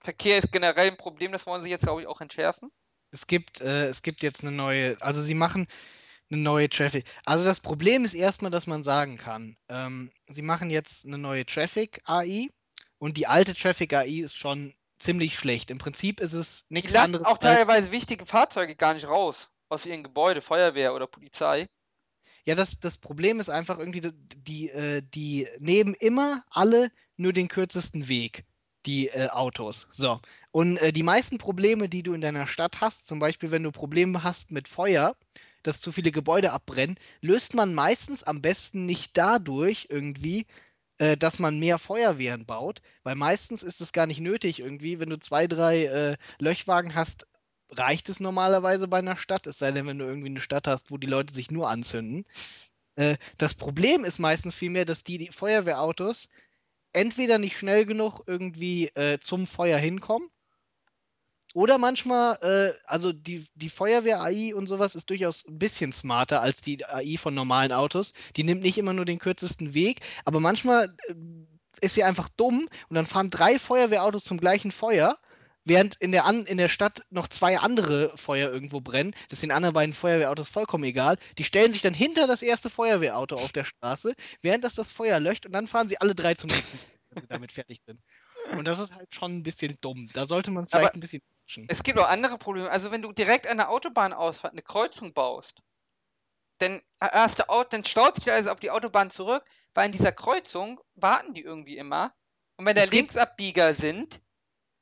Verkehr ist generell ein Problem, das wollen sie jetzt, glaube ich, auch entschärfen. Es gibt, äh, es gibt jetzt eine neue, also sie machen eine neue Traffic. Also das Problem ist erstmal, dass man sagen kann, ähm, sie machen jetzt eine neue Traffic-AI und die alte Traffic-AI ist schon ziemlich schlecht. Im Prinzip ist es Die nichts lassen anderes auch teilweise wichtige Fahrzeuge gar nicht raus aus ihren Gebäude, Feuerwehr oder Polizei. Ja, das, das Problem ist einfach irgendwie, die, die, äh, die nehmen immer alle nur den kürzesten Weg, die äh, Autos. So. Und äh, die meisten Probleme, die du in deiner Stadt hast, zum Beispiel wenn du Probleme hast mit Feuer, dass zu viele Gebäude abbrennen, löst man meistens am besten nicht dadurch irgendwie, äh, dass man mehr Feuerwehren baut, weil meistens ist es gar nicht nötig irgendwie, wenn du zwei, drei äh, Löschwagen hast, reicht es normalerweise bei einer Stadt, es sei denn, wenn du irgendwie eine Stadt hast, wo die Leute sich nur anzünden. Äh, das Problem ist meistens vielmehr, dass die, die Feuerwehrautos entweder nicht schnell genug irgendwie äh, zum Feuer hinkommen oder manchmal, äh, also die, die Feuerwehr-AI und sowas ist durchaus ein bisschen smarter als die AI von normalen Autos. Die nimmt nicht immer nur den kürzesten Weg, aber manchmal äh, ist sie einfach dumm und dann fahren drei Feuerwehrautos zum gleichen Feuer, während in der, An in der Stadt noch zwei andere Feuer irgendwo brennen. Das ist den anderen beiden Feuerwehrautos vollkommen egal. Die stellen sich dann hinter das erste Feuerwehrauto auf der Straße, während das das Feuer löscht und dann fahren sie alle drei zum nächsten Feuer, wenn sie damit fertig sind. Und das ist halt schon ein bisschen dumm. Da sollte man vielleicht Aber ein bisschen quatschen. es gibt auch andere Probleme. Also wenn du direkt an der Autobahnausfahrt eine Kreuzung baust, dann hast du dann staut sich alles auf die Autobahn zurück, weil in dieser Kreuzung warten die irgendwie immer. Und wenn da Linksabbieger sind,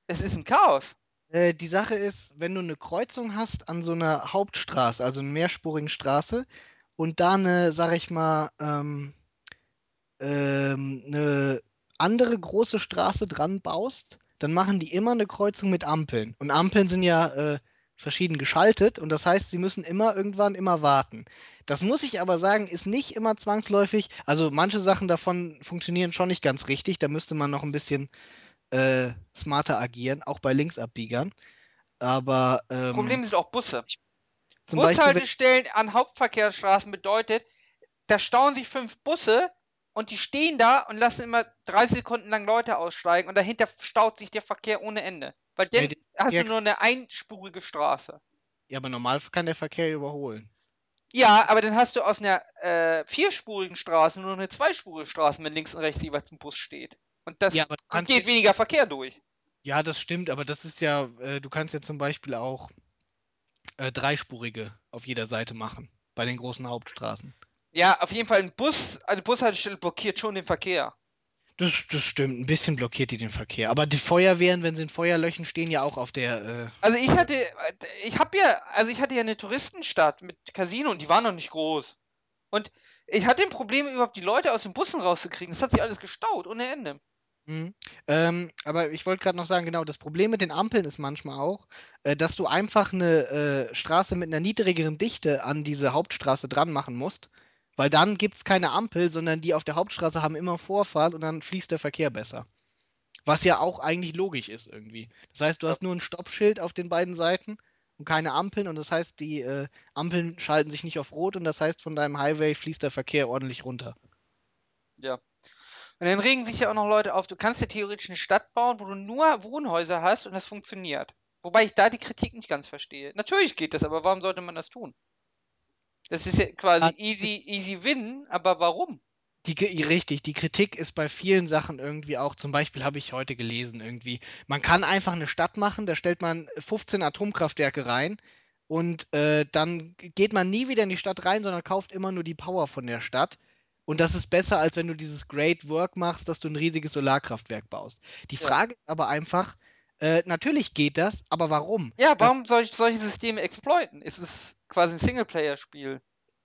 es ist ein Chaos. Äh, die Sache ist, wenn du eine Kreuzung hast an so einer Hauptstraße, also einer mehrspurigen Straße, und da eine, sag ich mal, ähm, ähm, eine andere große Straße dran baust, dann machen die immer eine Kreuzung mit Ampeln. Und Ampeln sind ja äh, verschieden geschaltet und das heißt, sie müssen immer irgendwann immer warten. Das muss ich aber sagen, ist nicht immer zwangsläufig. Also manche Sachen davon funktionieren schon nicht ganz richtig. Da müsste man noch ein bisschen äh, smarter agieren, auch bei Linksabbiegern. Aber ähm, Problem sind auch Busse. zum Bushaltestellen an Hauptverkehrsstraßen bedeutet, da stauen sich fünf Busse und die stehen da und lassen immer 30 Sekunden lang Leute aussteigen und dahinter staut sich der Verkehr ohne Ende. Weil dann Ja, hast du nur eine einspurige Straße. ja, aber normal kann der Verkehr überholen. Ja, aber dann hast du aus einer äh, vierspurigen Straße nur eine zweispurige Straße, wenn links und rechts jeweils ein Bus steht. Und das Ja, und geht weniger Verkehr durch. Ja, das stimmt, aber das ist ja, äh, du kannst ja zum Beispiel auch äh, dreispurige auf jeder Seite machen, bei den großen Hauptstraßen. Ja, auf jeden Fall ein Bus, eine Bushaltestelle blockiert schon den Verkehr. Das, das stimmt, ein bisschen blockiert die den Verkehr. Aber die Feuerwehren, wenn sie in Feuerlöchen stehen, ja auch auf der. Äh, Also ich hatte, ich habe ja, also ich hatte ja eine Touristenstadt mit Casino und die war noch nicht groß. Und ich hatte ein Problem, überhaupt die Leute aus den Bussen rauszukriegen. Das hat sich alles gestaut, ohne Ende. Mhm. Ähm, aber ich wollte gerade noch sagen, genau, das Problem mit den Ampeln ist manchmal auch, äh, dass du einfach eine äh, Straße mit einer niedrigeren Dichte an diese Hauptstraße dran machen musst, weil dann gibt es keine Ampel, sondern die auf der Hauptstraße haben immer Vorfahrt und dann fließt der Verkehr besser. Was ja auch eigentlich logisch ist irgendwie. Das heißt, du hast nur ein Stoppschild auf den beiden Seiten und keine Ampeln und das heißt, die äh, Ampeln schalten sich nicht auf Rot und das heißt, von deinem Highway fließt der Verkehr ordentlich runter. Ja. Und dann regen sich ja auch noch Leute auf, du kannst ja theoretisch eine Stadt bauen, wo du nur Wohnhäuser hast und das funktioniert. Wobei ich da die Kritik nicht ganz verstehe. Natürlich geht das, aber warum sollte man das tun? Das ist ja quasi easy, easy win, aber warum? Die, richtig, die Kritik ist bei vielen Sachen irgendwie auch, zum Beispiel habe ich heute gelesen, irgendwie, man kann einfach eine Stadt machen, da stellt man 15 Atomkraftwerke rein und äh, dann geht man nie wieder in die Stadt rein, sondern kauft immer nur die Power von der Stadt. Und das ist besser, als wenn du dieses Great Work machst, dass du ein riesiges Solarkraftwerk baust. Die Ja. Frage ist aber einfach, äh, natürlich geht das, aber warum? Ja, Das warum soll ich solche Systeme exploiten? Es ist quasi ein Singleplayer-Spiel.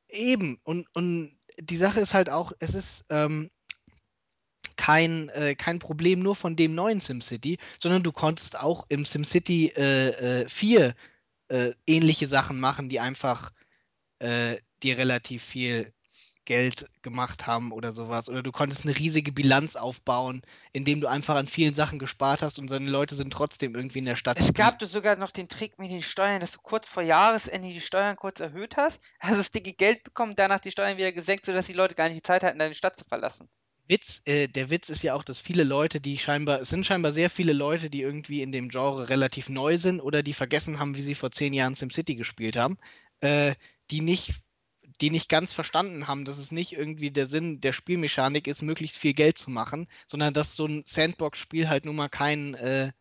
Eben, und, und die Sache ist halt auch, es ist ähm, kein, äh, kein Problem nur von dem neuen SimCity, sondern du konntest auch im SimCity äh, äh, 4 äh, ähnliche Sachen machen, die einfach äh, dir relativ viel Geld gemacht haben oder sowas. Oder du konntest eine riesige Bilanz aufbauen, indem du einfach an vielen Sachen gespart hast und seine Leute sind trotzdem irgendwie in der Stadt Es gab sogar noch den Trick mit den Steuern, dass du kurz vor Jahresende die Steuern kurz erhöht hast, hast das dicke Geld bekommen, danach die Steuern wieder gesenkt, sodass die Leute gar nicht die Zeit hatten, deine Stadt zu verlassen. Witz, äh, der Witz ist ja auch, dass viele Leute, die scheinbar, es sind scheinbar sehr viele Leute, die irgendwie in dem Genre relativ neu sind oder die vergessen haben, wie sie vor zehn Jahren SimCity gespielt haben, äh, die nicht, die nicht ganz verstanden haben, dass es nicht irgendwie der Sinn der Spielmechanik ist, möglichst viel Geld zu machen, sondern dass so ein Sandbox-Spiel halt nun mal kein, äh,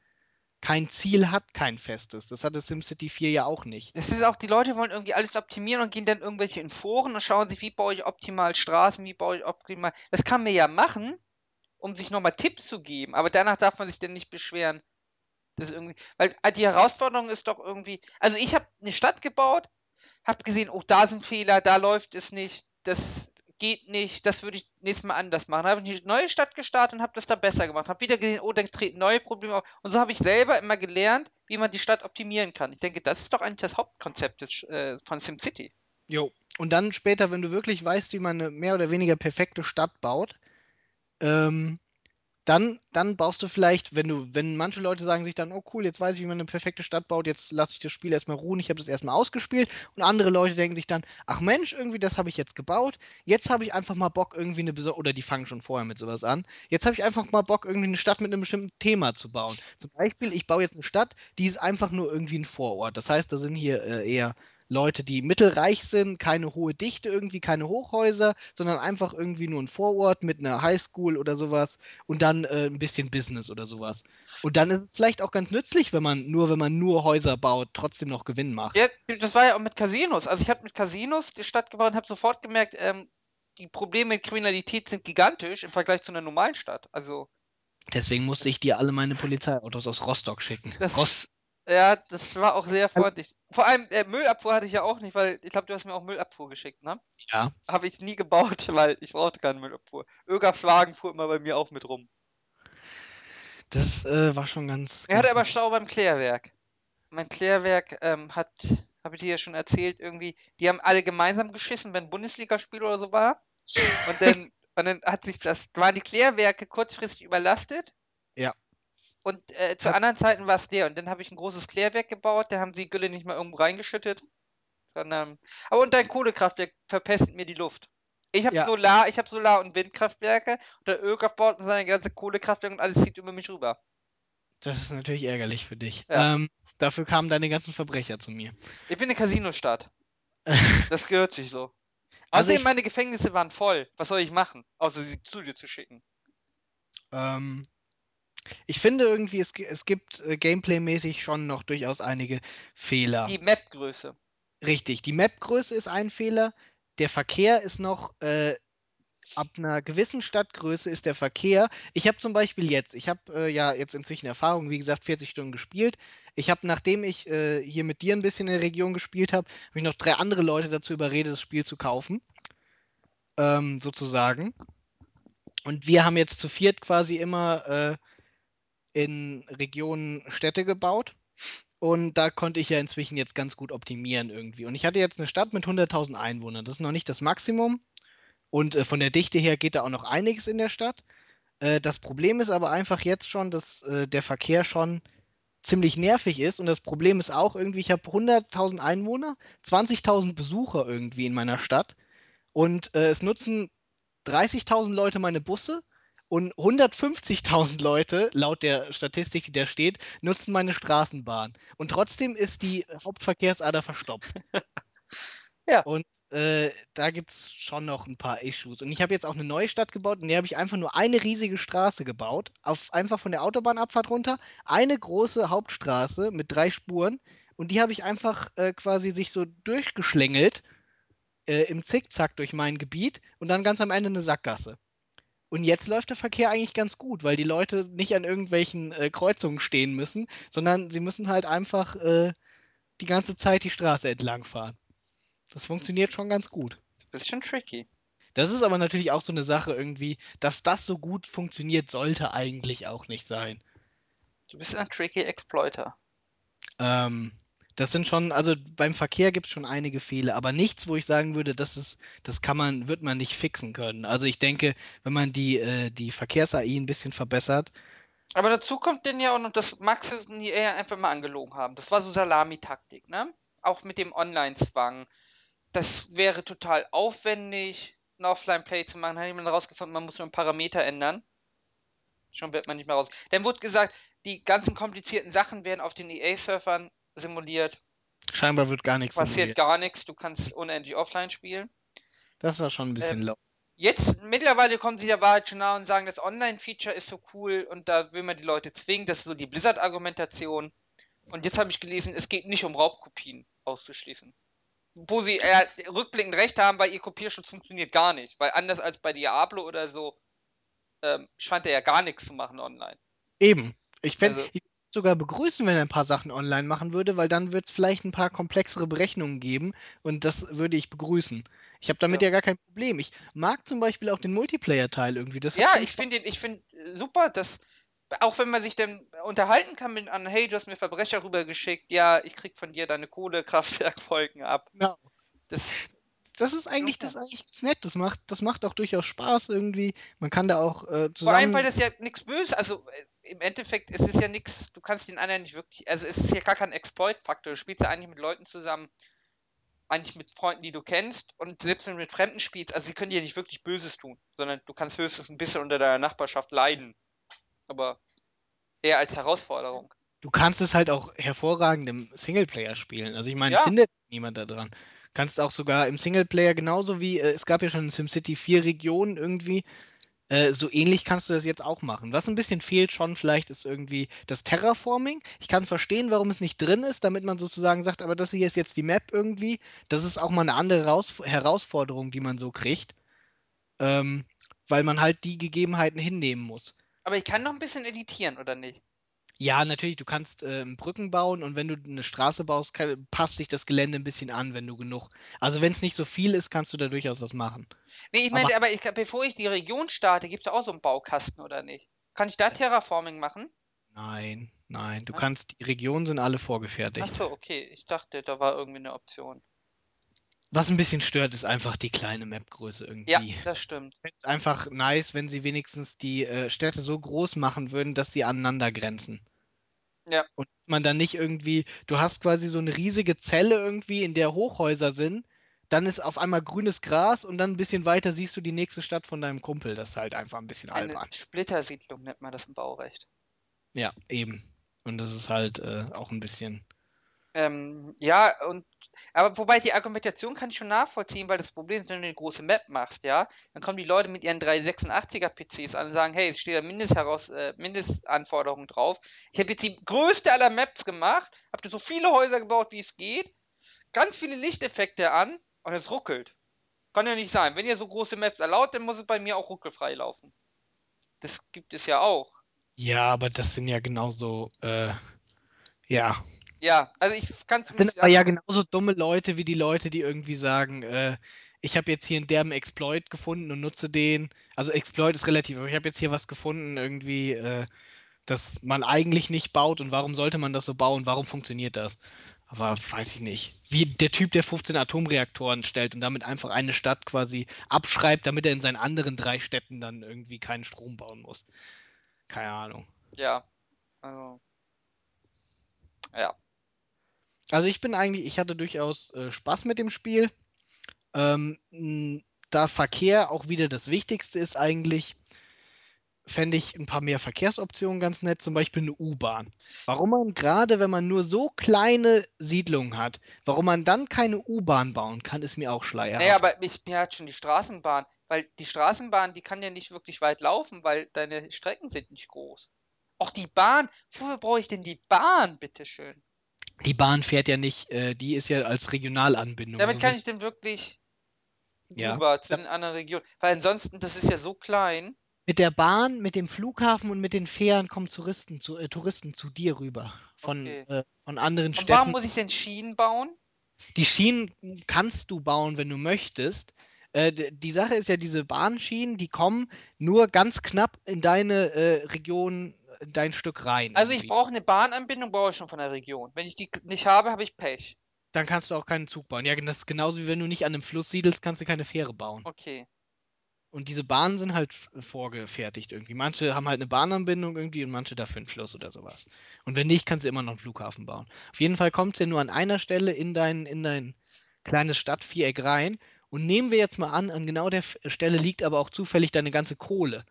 kein Ziel hat, kein festes. Das hatte SimCity 4 ja auch nicht. Das ist auch, die Leute wollen irgendwie alles optimieren und gehen dann irgendwelche in Foren und schauen sich, wie baue ich optimal Straßen, wie baue ich optimal. Das kann man ja machen, um sich nochmal Tipps zu geben, aber danach darf man sich dann nicht beschweren. Das irgendwie, weil äh, die Herausforderung ist doch irgendwie, also ich habe eine Stadt gebaut, habe gesehen, oh, da sind Fehler, da läuft es nicht, das geht nicht, das würde ich nächstes Mal anders machen. Dann habe ich eine neue Stadt gestartet und habe das da besser gemacht. Habe wieder gesehen, oh, da treten neue Probleme auf. Und so habe ich selber immer gelernt, wie man die Stadt optimieren kann. Ich denke, das ist doch eigentlich das Hauptkonzept des, äh, von SimCity. Jo. Und dann später, wenn du wirklich weißt, wie man eine mehr oder weniger perfekte Stadt baut, ähm, dann, dann baust du vielleicht, wenn du, wenn manche Leute sagen sich dann, oh cool, jetzt weiß ich, wie man eine perfekte Stadt baut, jetzt lasse ich das Spiel erstmal ruhen, ich habe das erstmal ausgespielt. Und andere Leute denken sich dann, ach Mensch, irgendwie das habe ich jetzt gebaut. Jetzt habe ich einfach mal Bock, irgendwie eine besondere, oder die fangen schon vorher mit sowas an. Jetzt habe ich einfach mal Bock, irgendwie eine Stadt mit einem bestimmten Thema zu bauen. Zum Beispiel, ich baue jetzt eine Stadt, die ist einfach nur irgendwie ein Vorort. Das heißt, da sind hier äh, eher Leute, die mittelreich sind, keine hohe Dichte irgendwie, keine Hochhäuser, sondern einfach irgendwie nur ein Vorort mit einer Highschool oder sowas und dann äh, ein bisschen Business oder sowas. Und dann ist es vielleicht auch ganz nützlich, wenn man nur, wenn man nur Häuser baut, trotzdem noch Gewinn macht. Ja, das war ja auch mit Casinos. Also ich habe mit Casinos die Stadt gebaut und habe sofort gemerkt, ähm, die Probleme mit Kriminalität sind gigantisch im Vergleich zu einer normalen Stadt. Also Deswegen musste ich dir alle meine Polizeiautos aus Rostock schicken. das, Rost ja, das war auch sehr freundlich. Vor allem äh, Müllabfuhr hatte ich ja auch nicht, weil ich glaube, du hast mir auch Müllabfuhr geschickt, ne? ja. Habe ich nie gebaut, weil ich brauchte keine Müllabfuhr. Ögafs Wagen fuhr immer bei mir auch mit rum. Das äh, war schon ganz. Er hatte ganz aber Stau beim Klärwerk. Mein Klärwerk ähm, hat, habe ich dir ja schon erzählt, irgendwie, die haben alle gemeinsam geschissen, wenn Bundesligaspiel oder so war. Und dann, und dann hat sich das, waren die Klärwerke kurzfristig überlastet. Ja. Und äh, zu Hat- anderen Zeiten war es der. Und dann habe ich ein großes Klärwerk gebaut, da haben sie Gülle nicht mal irgendwo reingeschüttet. Sondern, aber und dein Kohlekraftwerk verpestet mir die Luft. Ich habe Ja. Solar, ich habe Solar- und Windkraftwerke und der Ölkraft baut seine ganze Kohlekraftwerke und alles zieht über mich rüber. Das ist natürlich ärgerlich für dich. Ja. Ähm, dafür kamen deine ganzen Verbrecher zu mir. Ich bin eine Casinostadt. Das gehört sich so. Also Außerdem, ich- meine Gefängnisse waren voll. Was soll ich machen? Außer sie zu dir zu schicken. Ähm, ich finde irgendwie, es, es gibt äh, Gameplay-mäßig schon noch durchaus einige Fehler. Die Map-Größe. Richtig, die Map-Größe ist ein Fehler. Der Verkehr ist noch, äh, ab einer gewissen Stadtgröße ist der Verkehr. Ich habe zum Beispiel jetzt, ich habe äh, ja jetzt inzwischen Erfahrung, wie gesagt, 40 Stunden gespielt. Ich habe, nachdem ich äh, hier mit dir ein bisschen in der Region gespielt habe, habe ich noch drei andere Leute dazu überredet, das Spiel zu kaufen. Ähm, sozusagen. Und wir haben jetzt zu viert quasi immer äh, in Regionen Städte gebaut. Und da konnte ich ja inzwischen jetzt ganz gut optimieren irgendwie. Und ich hatte jetzt eine Stadt mit 100.000 Einwohnern. Das ist noch nicht das Maximum. Und äh, von der Dichte her geht da auch noch einiges in der Stadt. Äh, das Problem ist aber einfach jetzt schon, dass äh, der Verkehr schon ziemlich nervig ist. Und das Problem ist auch irgendwie, ich habe 100.000 Einwohner, 20.000 Besucher irgendwie in meiner Stadt. Und äh, es nutzen 30.000 Leute meine Busse und 150.000 Leute, laut der Statistik, die da steht, nutzen meine Straßenbahn. Und trotzdem ist die Hauptverkehrsader verstopft. Ja. Und äh, da gibt es schon noch ein paar Issues. Und ich habe jetzt auch eine neue Stadt gebaut, in der habe ich einfach nur eine riesige Straße gebaut, auf, einfach von der Autobahnabfahrt runter, eine große Hauptstraße mit drei Spuren und die habe ich einfach äh, quasi sich so durchgeschlängelt äh, im Zickzack durch mein Gebiet und dann ganz am Ende eine Sackgasse. Und jetzt läuft der Verkehr eigentlich ganz gut, weil die Leute nicht an irgendwelchen äh, Kreuzungen stehen müssen, sondern sie müssen halt einfach äh, die ganze Zeit die Straße entlang fahren. Das funktioniert schon ganz gut. Bisschen tricky. Das ist aber natürlich auch so eine Sache irgendwie, dass das so gut funktioniert, sollte eigentlich auch nicht sein. Du bist ein tricky Exploiter. Ähm, das sind schon, also beim Verkehr gibt es schon einige Fehler, aber nichts, wo ich sagen würde, das ist, das kann man, wird man nicht fixen können. Also ich denke, wenn man die, äh, die Verkehrs-AI ein bisschen verbessert, Aber dazu kommt denn ja auch noch, dass Max und EA einfach mal angelogen haben. Das war so Salami-Taktik, ne? Auch mit dem Online-Zwang. Das wäre total aufwendig, ein Offline-Play zu machen. Hat jemand herausgefunden, man muss nur einen Parameter ändern. Schon wird man nicht mehr raus. Dann wurde gesagt, die ganzen komplizierten Sachen werden auf den EA-Surfern simuliert. scheinbar wird gar nichts Passiert simuliert. gar nichts. Du kannst unendlich offline spielen. Das war schon ein bisschen Ähm, low. Jetzt, mittlerweile kommen sie der Wahrheit schon nah und sagen, das Online-Feature ist so cool und da will man die Leute zwingen. Das ist so die Blizzard-Argumentation. Und jetzt habe ich gelesen, es geht nicht um Raubkopien auszuschließen. Wo sie äh, rückblickend recht haben, weil ihr Kopierschutz funktioniert gar nicht. Weil anders als bei Diablo oder so, ähm, scheint er ja gar nichts zu machen online. Eben. Ich fände, Also- sogar begrüßen, wenn er ein paar Sachen online machen würde, weil dann wird es vielleicht ein paar komplexere Berechnungen geben und das würde ich begrüßen. Ich habe damit Ja. ja. gar kein Problem. Ich mag zum Beispiel auch den Multiplayer-Teil irgendwie. Das Ja, ich finde ich finde super, dass auch wenn man sich dann unterhalten kann mit an, hey, du hast mir Verbrecher rübergeschickt, ja, ich krieg von dir deine Kohlekraftwerkfolgen ab. Genau. Das, Das ist eigentlich, das ist eigentlich ganz nett. Das macht, das macht auch durchaus Spaß irgendwie. Man kann da auch äh, vor allem, zusammen. weil das ja nichts Böses, also äh, im Endeffekt, es ist ja nichts, du kannst den anderen nicht wirklich, also es ist ja gar kein Exploit-Faktor, du spielst ja eigentlich mit Leuten zusammen, eigentlich mit Freunden, die du kennst und selbst wenn du mit Fremden spielst, also sie können dir nicht wirklich Böses tun, sondern du kannst höchstens ein bisschen unter deiner Nachbarschaft leiden. Aber eher als Herausforderung. Du kannst es halt auch hervorragend im Singleplayer spielen. Also ich meine, Ja. findet niemand da dran. Kannst auch sogar im Singleplayer genauso wie, äh, es gab ja schon in SimCity vier Regionen irgendwie, äh, so ähnlich kannst du das jetzt auch machen. Was ein bisschen fehlt schon vielleicht ist irgendwie das Terraforming. Ich kann verstehen, warum es nicht drin ist, damit man sozusagen sagt, aber das hier ist jetzt die Map irgendwie. Das ist auch mal eine andere Raus Herausforderung, die man so kriegt. Ähm, weil man halt die Gegebenheiten hinnehmen muss. Aber ich kann noch ein bisschen editieren, oder nicht? Ja, natürlich, du kannst ähm, Brücken bauen und wenn du eine Straße baust, kann, passt sich das Gelände ein bisschen an, wenn du genug. Also wenn es nicht so viel ist, kannst du da durchaus was machen. Nee, ich Aber- meine, aber, ich, bevor ich die Region starte, gibt es auch so einen Baukasten, oder nicht? Kann ich da Terraforming machen? Nein, nein, du Ja. kannst, die Regionen sind alle Ach vorgefertigt. so, okay. Ich dachte, da war irgendwie eine Option. Was ein bisschen stört, ist einfach die kleine Mapgröße irgendwie. Ja, das stimmt. Ich fänd's einfach nice, wenn sie wenigstens die äh, Städte so groß machen würden, dass sie aneinander grenzen. Ja. Und dass man dann nicht irgendwie, du hast quasi so eine riesige Zelle irgendwie, in der Hochhäuser sind, dann ist auf einmal grünes Gras und dann ein bisschen weiter siehst du die nächste Stadt von deinem Kumpel. Das ist halt einfach ein bisschen Eine albern. Splittersiedlung nennt man das im Baurecht. Ja, eben. Und das ist halt äh, auch ein bisschen. Ähm, ja, und aber wobei die Argumentation kann ich schon nachvollziehen, weil das Problem ist, wenn du eine große Map machst, ja, dann kommen die Leute mit ihren 386er PCs an und sagen, hey, es steht da Mindestheraus äh, Mindestanforderungen drauf. Ich habe jetzt die größte aller Maps gemacht, habe so viele Häuser gebaut, wie es geht, ganz viele Lichteffekte an und es ruckelt. Kann ja nicht sein. Wenn ihr so große Maps erlaubt, dann muss es bei mir auch ruckelfrei laufen. Das gibt es ja auch. Ja, aber das sind ja genauso. Äh, ja. Ja, also ich kann es Das sind aber ja genauso dumme Leute wie die Leute, die irgendwie sagen, äh, ich habe jetzt hier einen derben Exploit gefunden und nutze den. Also Exploit ist relativ, aber ich habe jetzt hier was gefunden, irgendwie, äh, das man eigentlich nicht baut und warum sollte man das so bauen? Warum funktioniert das? Aber weiß ich nicht. Wie der Typ, der 15 Atomreaktoren stellt und damit einfach eine Stadt quasi abschreibt, damit er in seinen anderen drei Städten dann irgendwie keinen Strom bauen muss. Keine Ahnung. Ja. Also. Ja. Also ich bin eigentlich, ich hatte durchaus äh, Spaß mit dem Spiel. Ähm, da Verkehr auch wieder das Wichtigste ist eigentlich, fände ich ein paar mehr Verkehrsoptionen ganz nett, zum Beispiel eine U-Bahn. Warum man gerade, wenn man nur so kleine Siedlungen hat, warum man dann keine U-Bahn bauen kann, ist mir auch Naja, schleierhaft. aber ich, mir hat schon die Straßenbahn, weil die Straßenbahn, die kann ja nicht wirklich weit laufen, weil deine Strecken sind nicht groß. Auch die Bahn, wofür brauche ich denn die Bahn, bitteschön? Die Bahn fährt ja nicht, äh, die ist ja als Regionalanbindung. Damit kann ich denn wirklich ja. rüber zu den anderen Regionen, weil ansonsten, das ist ja so klein. Mit der Bahn, mit dem Flughafen und mit den Fähren kommen Touristen zu, äh, Touristen zu dir rüber. Von, Okay. äh, von anderen Und warum Städten. muss ich denn Schienen bauen? Die Schienen kannst du bauen, wenn du möchtest. Äh, die Sache ist ja, diese Bahnschienen, die kommen nur ganz knapp in deine äh, Region, in dein Stück rein. Also ich irgendwie. brauche eine Bahnanbindung, brauche ich schon von der Region. Wenn ich die nicht habe, habe ich Pech. Dann kannst du auch keinen Zug bauen. Ja, das ist genauso wie wenn du nicht an einem Fluss siedelst, kannst du keine Fähre bauen. Okay. Und diese Bahnen sind halt vorgefertigt irgendwie. Manche haben halt eine Bahnanbindung irgendwie und manche dafür einen Fluss oder sowas. Und wenn nicht, kannst du immer noch einen Flughafen bauen. Auf jeden Fall kommt es ja nur an einer Stelle in dein, in dein kleines Stadtviereck rein. Und nehmen wir jetzt mal an, an genau der Stelle liegt aber auch zufällig deine ganze Kohle.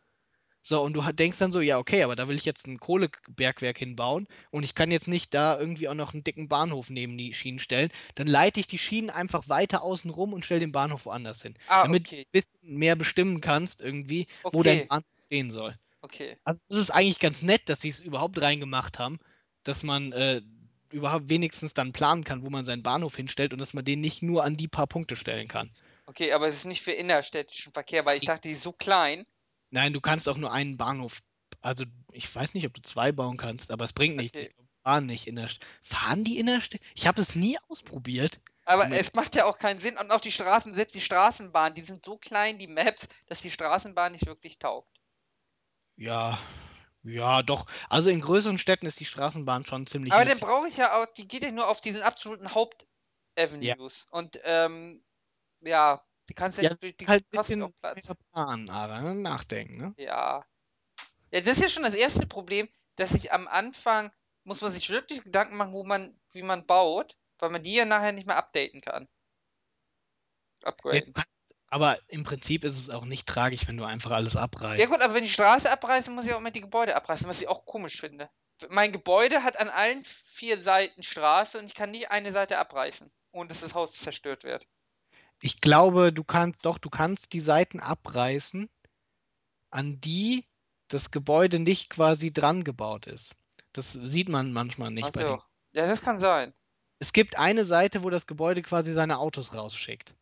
So, und du denkst dann so, ja, okay, aber da will ich jetzt ein Kohlebergwerk hinbauen und ich kann jetzt nicht da irgendwie auch noch einen dicken Bahnhof neben die Schienen stellen. Dann leite ich die Schienen einfach weiter außen rum und stelle den Bahnhof woanders hin. Ah, damit okay. du ein bisschen mehr bestimmen kannst, irgendwie, wo dein Okay. Bahnhof stehen soll. Okay. Also es ist eigentlich ganz nett, dass sie es überhaupt reingemacht haben, dass man äh, überhaupt wenigstens dann planen kann, wo man seinen Bahnhof hinstellt und dass man den nicht nur an die paar Punkte stellen kann. Okay, aber es ist nicht für innerstädtischen Verkehr, weil ich dachte, die ist so klein. Nein, du kannst auch nur einen Bahnhof. Also, ich weiß nicht, ob du zwei bauen kannst, aber es bringt nichts. Okay. Glaube, fahren nicht in der St Fahren die in der St Ich habe es nie ausprobiert. Aber es macht ja auch keinen Sinn. Und auch die Straßen, selbst die Straßenbahn, die sind so klein, die Maps, dass die Straßenbahn nicht wirklich taugt. Ja, ja, doch. Also in größeren Städten ist die Straßenbahn schon ziemlich Aber dann brauche ich ja auch, die geht ja nur auf diesen absoluten Hauptavenues. Und ähm, ja, die kannst Ja, ja, die, die halt ein bisschen planen, aber ne? nachdenken, ne? Ja. Ja, das ist ja schon das erste Problem, dass ich am Anfang muss man sich wirklich Gedanken machen, wo man, wie man baut, weil man die ja nachher nicht mehr updaten kann. Ja, Upgraden. du kannst, aber im Prinzip ist es auch nicht tragisch, wenn du einfach alles Ja abreißt. gut, aber wenn ich Straße abreiße, muss ich auch immer die Gebäude abreißen, was ich auch komisch finde. Mein Gebäude hat an allen vier Seiten Straße und ich kann nicht eine Seite abreißen, ohne dass das Haus zerstört wird. Ich glaube, du kannst, doch, du kannst die Seiten abreißen, an die das Gebäude nicht quasi dran gebaut ist. Das sieht man manchmal nicht Ach bei den. so. Ja, das kann sein. Es gibt eine Seite, wo das Gebäude quasi seine Autos rausschickt.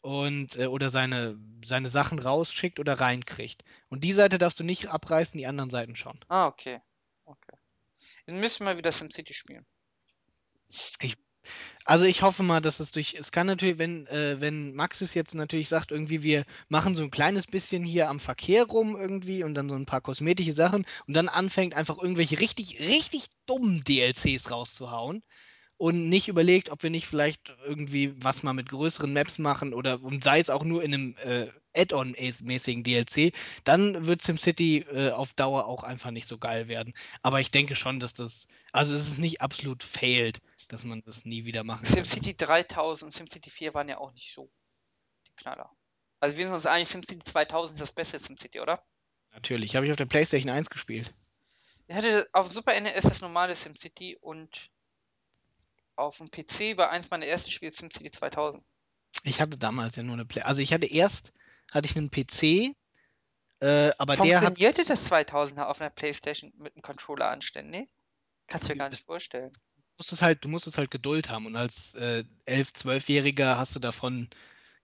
Und, äh, oder seine, seine Sachen rausschickt oder reinkriegt. Und die Seite darfst du nicht abreißen, die anderen Seiten schon. Ah, okay. Okay. Dann müssen wir wieder SimCity spielen. Also ich hoffe mal, dass es durch. Es kann natürlich, wenn, äh, wenn Maxis jetzt natürlich sagt, irgendwie, wir machen so ein kleines bisschen hier am Verkehr rum irgendwie und dann so ein paar kosmetische Sachen und dann anfängt einfach irgendwelche richtig, richtig dummen DLCs rauszuhauen und nicht überlegt, ob wir nicht vielleicht irgendwie was mal mit größeren Maps machen oder und sei es auch nur in einem äh, Add-on-mäßigen DLC, dann wird SimCity äh, auf Dauer auch einfach nicht so geil werden. Aber ich denke schon, dass das, also es ist nicht absolut failed, dass man das nie wieder machen wird. SimCity 3000 und SimCity 4 waren ja auch nicht so die Knaller. Also wir sind uns eigentlich SimCity 2000 ist das beste SimCity, oder? Natürlich, habe ich auf der PlayStation 1 gespielt. Ich hatte auf Super NES das normale SimCity und auf dem PC war eins meiner ersten Spiele SimCity 2000. Ich hatte damals ja nur eine Play. Also ich hatte erst hatte ich einen PC, äh, aber der hat. Das 2000er auf einer Playstation mit einem Controller anständig? Kannst du dir gar nicht vorstellen. Du musstest halt, du musstest halt Geduld haben und als äh, 11-, 12-Jähriger hast du davon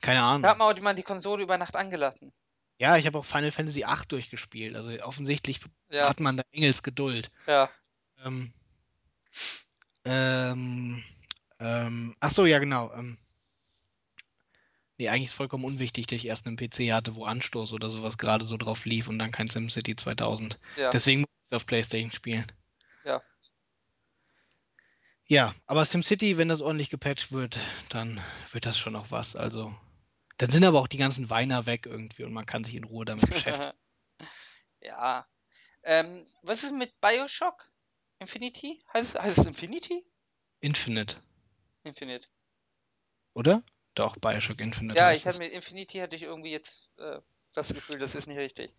keine Da hat Ahnung. man auch jemand die Konsole über Nacht angelassen. Ja, ich habe auch Final Fantasy VIII durchgespielt. Also offensichtlich Ja, hat man da Engels Geduld. ja. Ähm, ähm, ähm, ach so, ja genau. Ähm, nee, eigentlich ist vollkommen unwichtig, dass ich erst einen PC hatte, wo Anstoß oder sowas gerade so drauf lief und dann kein SimCity 2000. Ja, Deswegen muss ich es auf PlayStation spielen. ja. Ja, aber SimCity, wenn das ordentlich gepatcht wird, dann wird das schon noch was. Also, dann sind aber auch die ganzen Weiner weg irgendwie und man kann sich in Ruhe damit beschäftigen. Ja. Ähm, was ist mit Bioshock? Infinity? Heißt, heißt es Infinity? Infinite, Infinite. oder? Doch, Bioshock Infinite Ja, ich hatte mit Infinity hatte ich irgendwie jetzt äh, das Gefühl, das ist nicht richtig.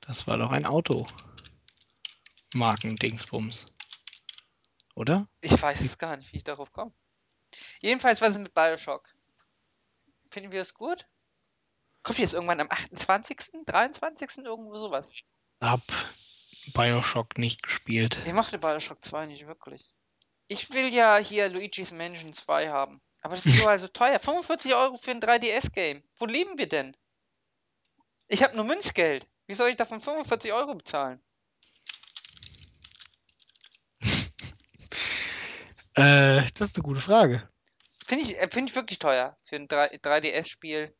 Das war doch ein Auto. Marken-Dingsbums. Oder? Ich weiß jetzt gar nicht, wie ich darauf komme. Jedenfalls, was ist mit Bioshock? Finden wir es gut? Kommt jetzt irgendwann am 28., 23., irgendwo sowas? Hab Bioshock nicht gespielt. Ich mochte Bioshock 2 nicht wirklich. Ich will ja hier Luigi's Mansion 2 haben. Aber das ist überall so teuer. 45 Euro für ein 3DS-Game. Wo leben wir denn? Ich habe nur Münzgeld. Wie soll ich davon 45 Euro bezahlen? Äh, das ist eine gute Frage. Finde ich, äh, find ich wirklich teuer. Für ein 3, 3DS-Spiel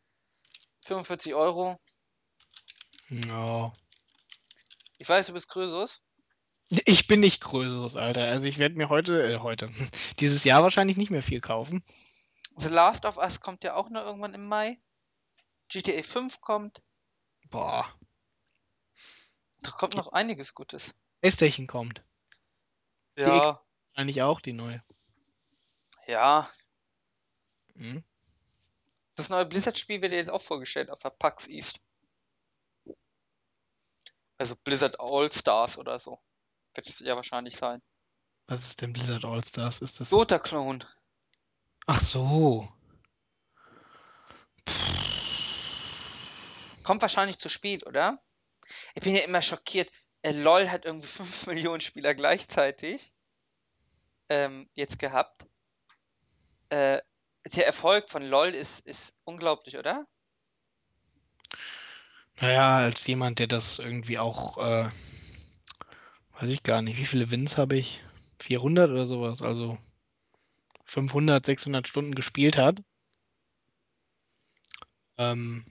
45 Euro. Ja. Ich weiß, du bist Krösus. Ich bin nicht Größeres, Alter. Also ich werde mir heute, äh, heute, dieses Jahr wahrscheinlich nicht mehr viel kaufen. The Last of Us kommt ja auch noch irgendwann im Mai. GTA 5 kommt. Boah. Da kommt noch einiges Gutes. PlayStation kommt. Die Ja, Wahrscheinlich auch die neue. Ja. Hm? Das neue Blizzard-Spiel wird jetzt auch vorgestellt auf der PAX East. Also Blizzard All-Stars oder so. Wird es ja wahrscheinlich sein. Was ist denn Blizzard All-Stars? Ist das. Dota-Clone. Ach so. Kommt wahrscheinlich zu spät, oder? Ich bin ja immer schockiert. Äh, LOL hat irgendwie 5 Millionen Spieler gleichzeitig ähm, jetzt gehabt. Äh, der Erfolg von LOL ist, ist unglaublich, oder? Naja, als jemand, der das irgendwie auch, äh, weiß ich gar nicht, wie viele Wins habe ich? 400 oder sowas, also 500, 600 Stunden gespielt hat, ähm,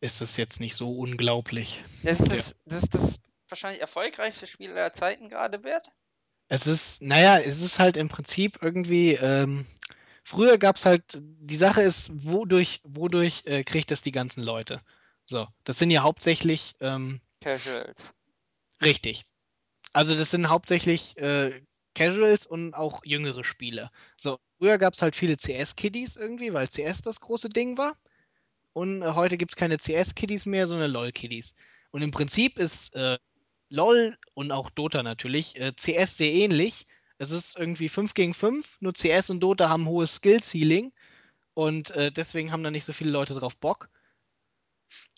ist es jetzt nicht so unglaublich. Das ist, das, das, ist das wahrscheinlich erfolgreichste Spiel aller Zeiten gerade wird. Es ist, naja, es ist halt im Prinzip irgendwie, ähm, früher gab es halt, die Sache ist, wodurch, wodurch äh, kriegt das die ganzen Leute? So, das sind ja hauptsächlich, ähm, Casuals. richtig. Also das sind hauptsächlich äh, Casuals und auch jüngere Spieler. So, früher gab es halt viele CS-Kiddies irgendwie, weil CS das große Ding war. Und äh, heute gibt es keine CS-Kiddies mehr, sondern LOL-Kiddies. Und im Prinzip ist äh, LOL und auch Dota natürlich äh, CS sehr ähnlich. Es ist irgendwie 5 gegen 5, nur CS und Dota haben hohes Skill-Ceiling und äh, deswegen haben da nicht so viele Leute drauf Bock.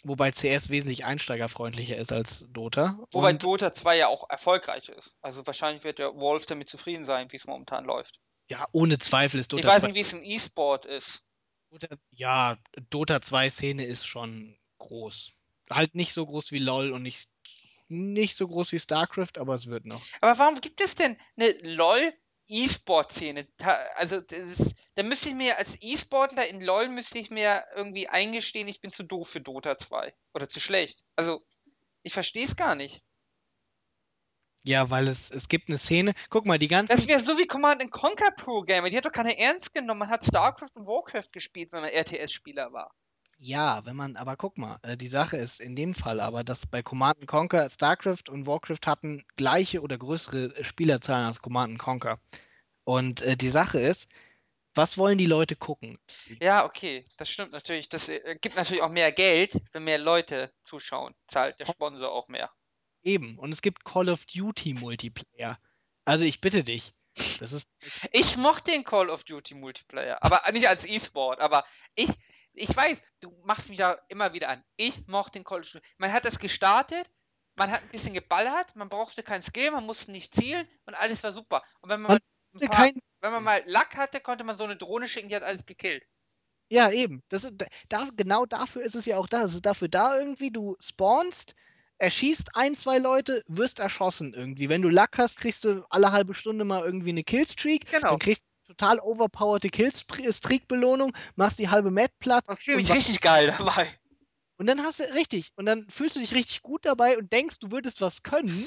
Wobei CS wesentlich einsteigerfreundlicher ist als Dota. Wobei und Dota 2 ja auch erfolgreich ist. Also wahrscheinlich wird der Wolf damit zufrieden sein, wie es momentan läuft. ja, ohne Zweifel ist Ich Dota weiß 2 nicht, wie es im E-Sport ist. Dota, ja, Dota 2 Szene ist schon groß. Halt nicht so groß wie LOL und nicht, nicht so groß wie StarCraft, aber es wird noch. Aber warum gibt es denn eine LOL E-Sport-Szene? Also ist, da müsste ich mir als E-Sportler in LOL müsste ich mir irgendwie eingestehen, ich bin zu doof für Dota 2 oder zu schlecht. Also ich verstehe es gar nicht. Ja, weil es, es gibt eine Szene. Guck mal, die ganzen. Das wäre so wie Command Conquer Pro Gamer. Die hat doch keiner ernst genommen. Man hat StarCraft und Warcraft gespielt, wenn man RTS-Spieler war. Ja, wenn man, aber guck mal, äh, die Sache ist in dem Fall aber, dass bei Command Conquer StarCraft und Warcraft hatten gleiche oder größere äh, Spielerzahlen als Command Conquer. Und äh, die Sache ist, was wollen die Leute gucken? Ja, okay, das stimmt natürlich. Das äh, gibt natürlich auch mehr Geld, wenn mehr Leute zuschauen. Zahlt der Sponsor auch mehr. Eben. Und es gibt Call of Duty Multiplayer. Also ich bitte dich. Das ist Ich mochte den Call of Duty Multiplayer, aber nicht als E-Sport. Aber ich, ich weiß, du machst mich da immer wieder an. Ich mochte den Duty. Man hat das gestartet, man hat ein bisschen geballert, man brauchte kein Skill, man musste nicht zielen und alles war super. Und wenn man, Man paar, wenn man mal Lack hatte, konnte man so eine Drohne schicken, die hat alles gekillt. Ja, eben. Das ist, da, genau dafür ist es ja auch da. Es ist dafür da irgendwie, du spawnst, erschießt ein, zwei Leute, wirst erschossen irgendwie. Wenn du Luck hast, kriegst du alle halbe Stunde mal irgendwie eine Killstreak. Genau. Dann kriegst total overpowerte Killstreak-Belohnung, machst die halbe Map platt. Und fühle mich richtig geil dabei. und dann hast du, richtig, und dann fühlst du dich richtig gut dabei und denkst, du würdest was können,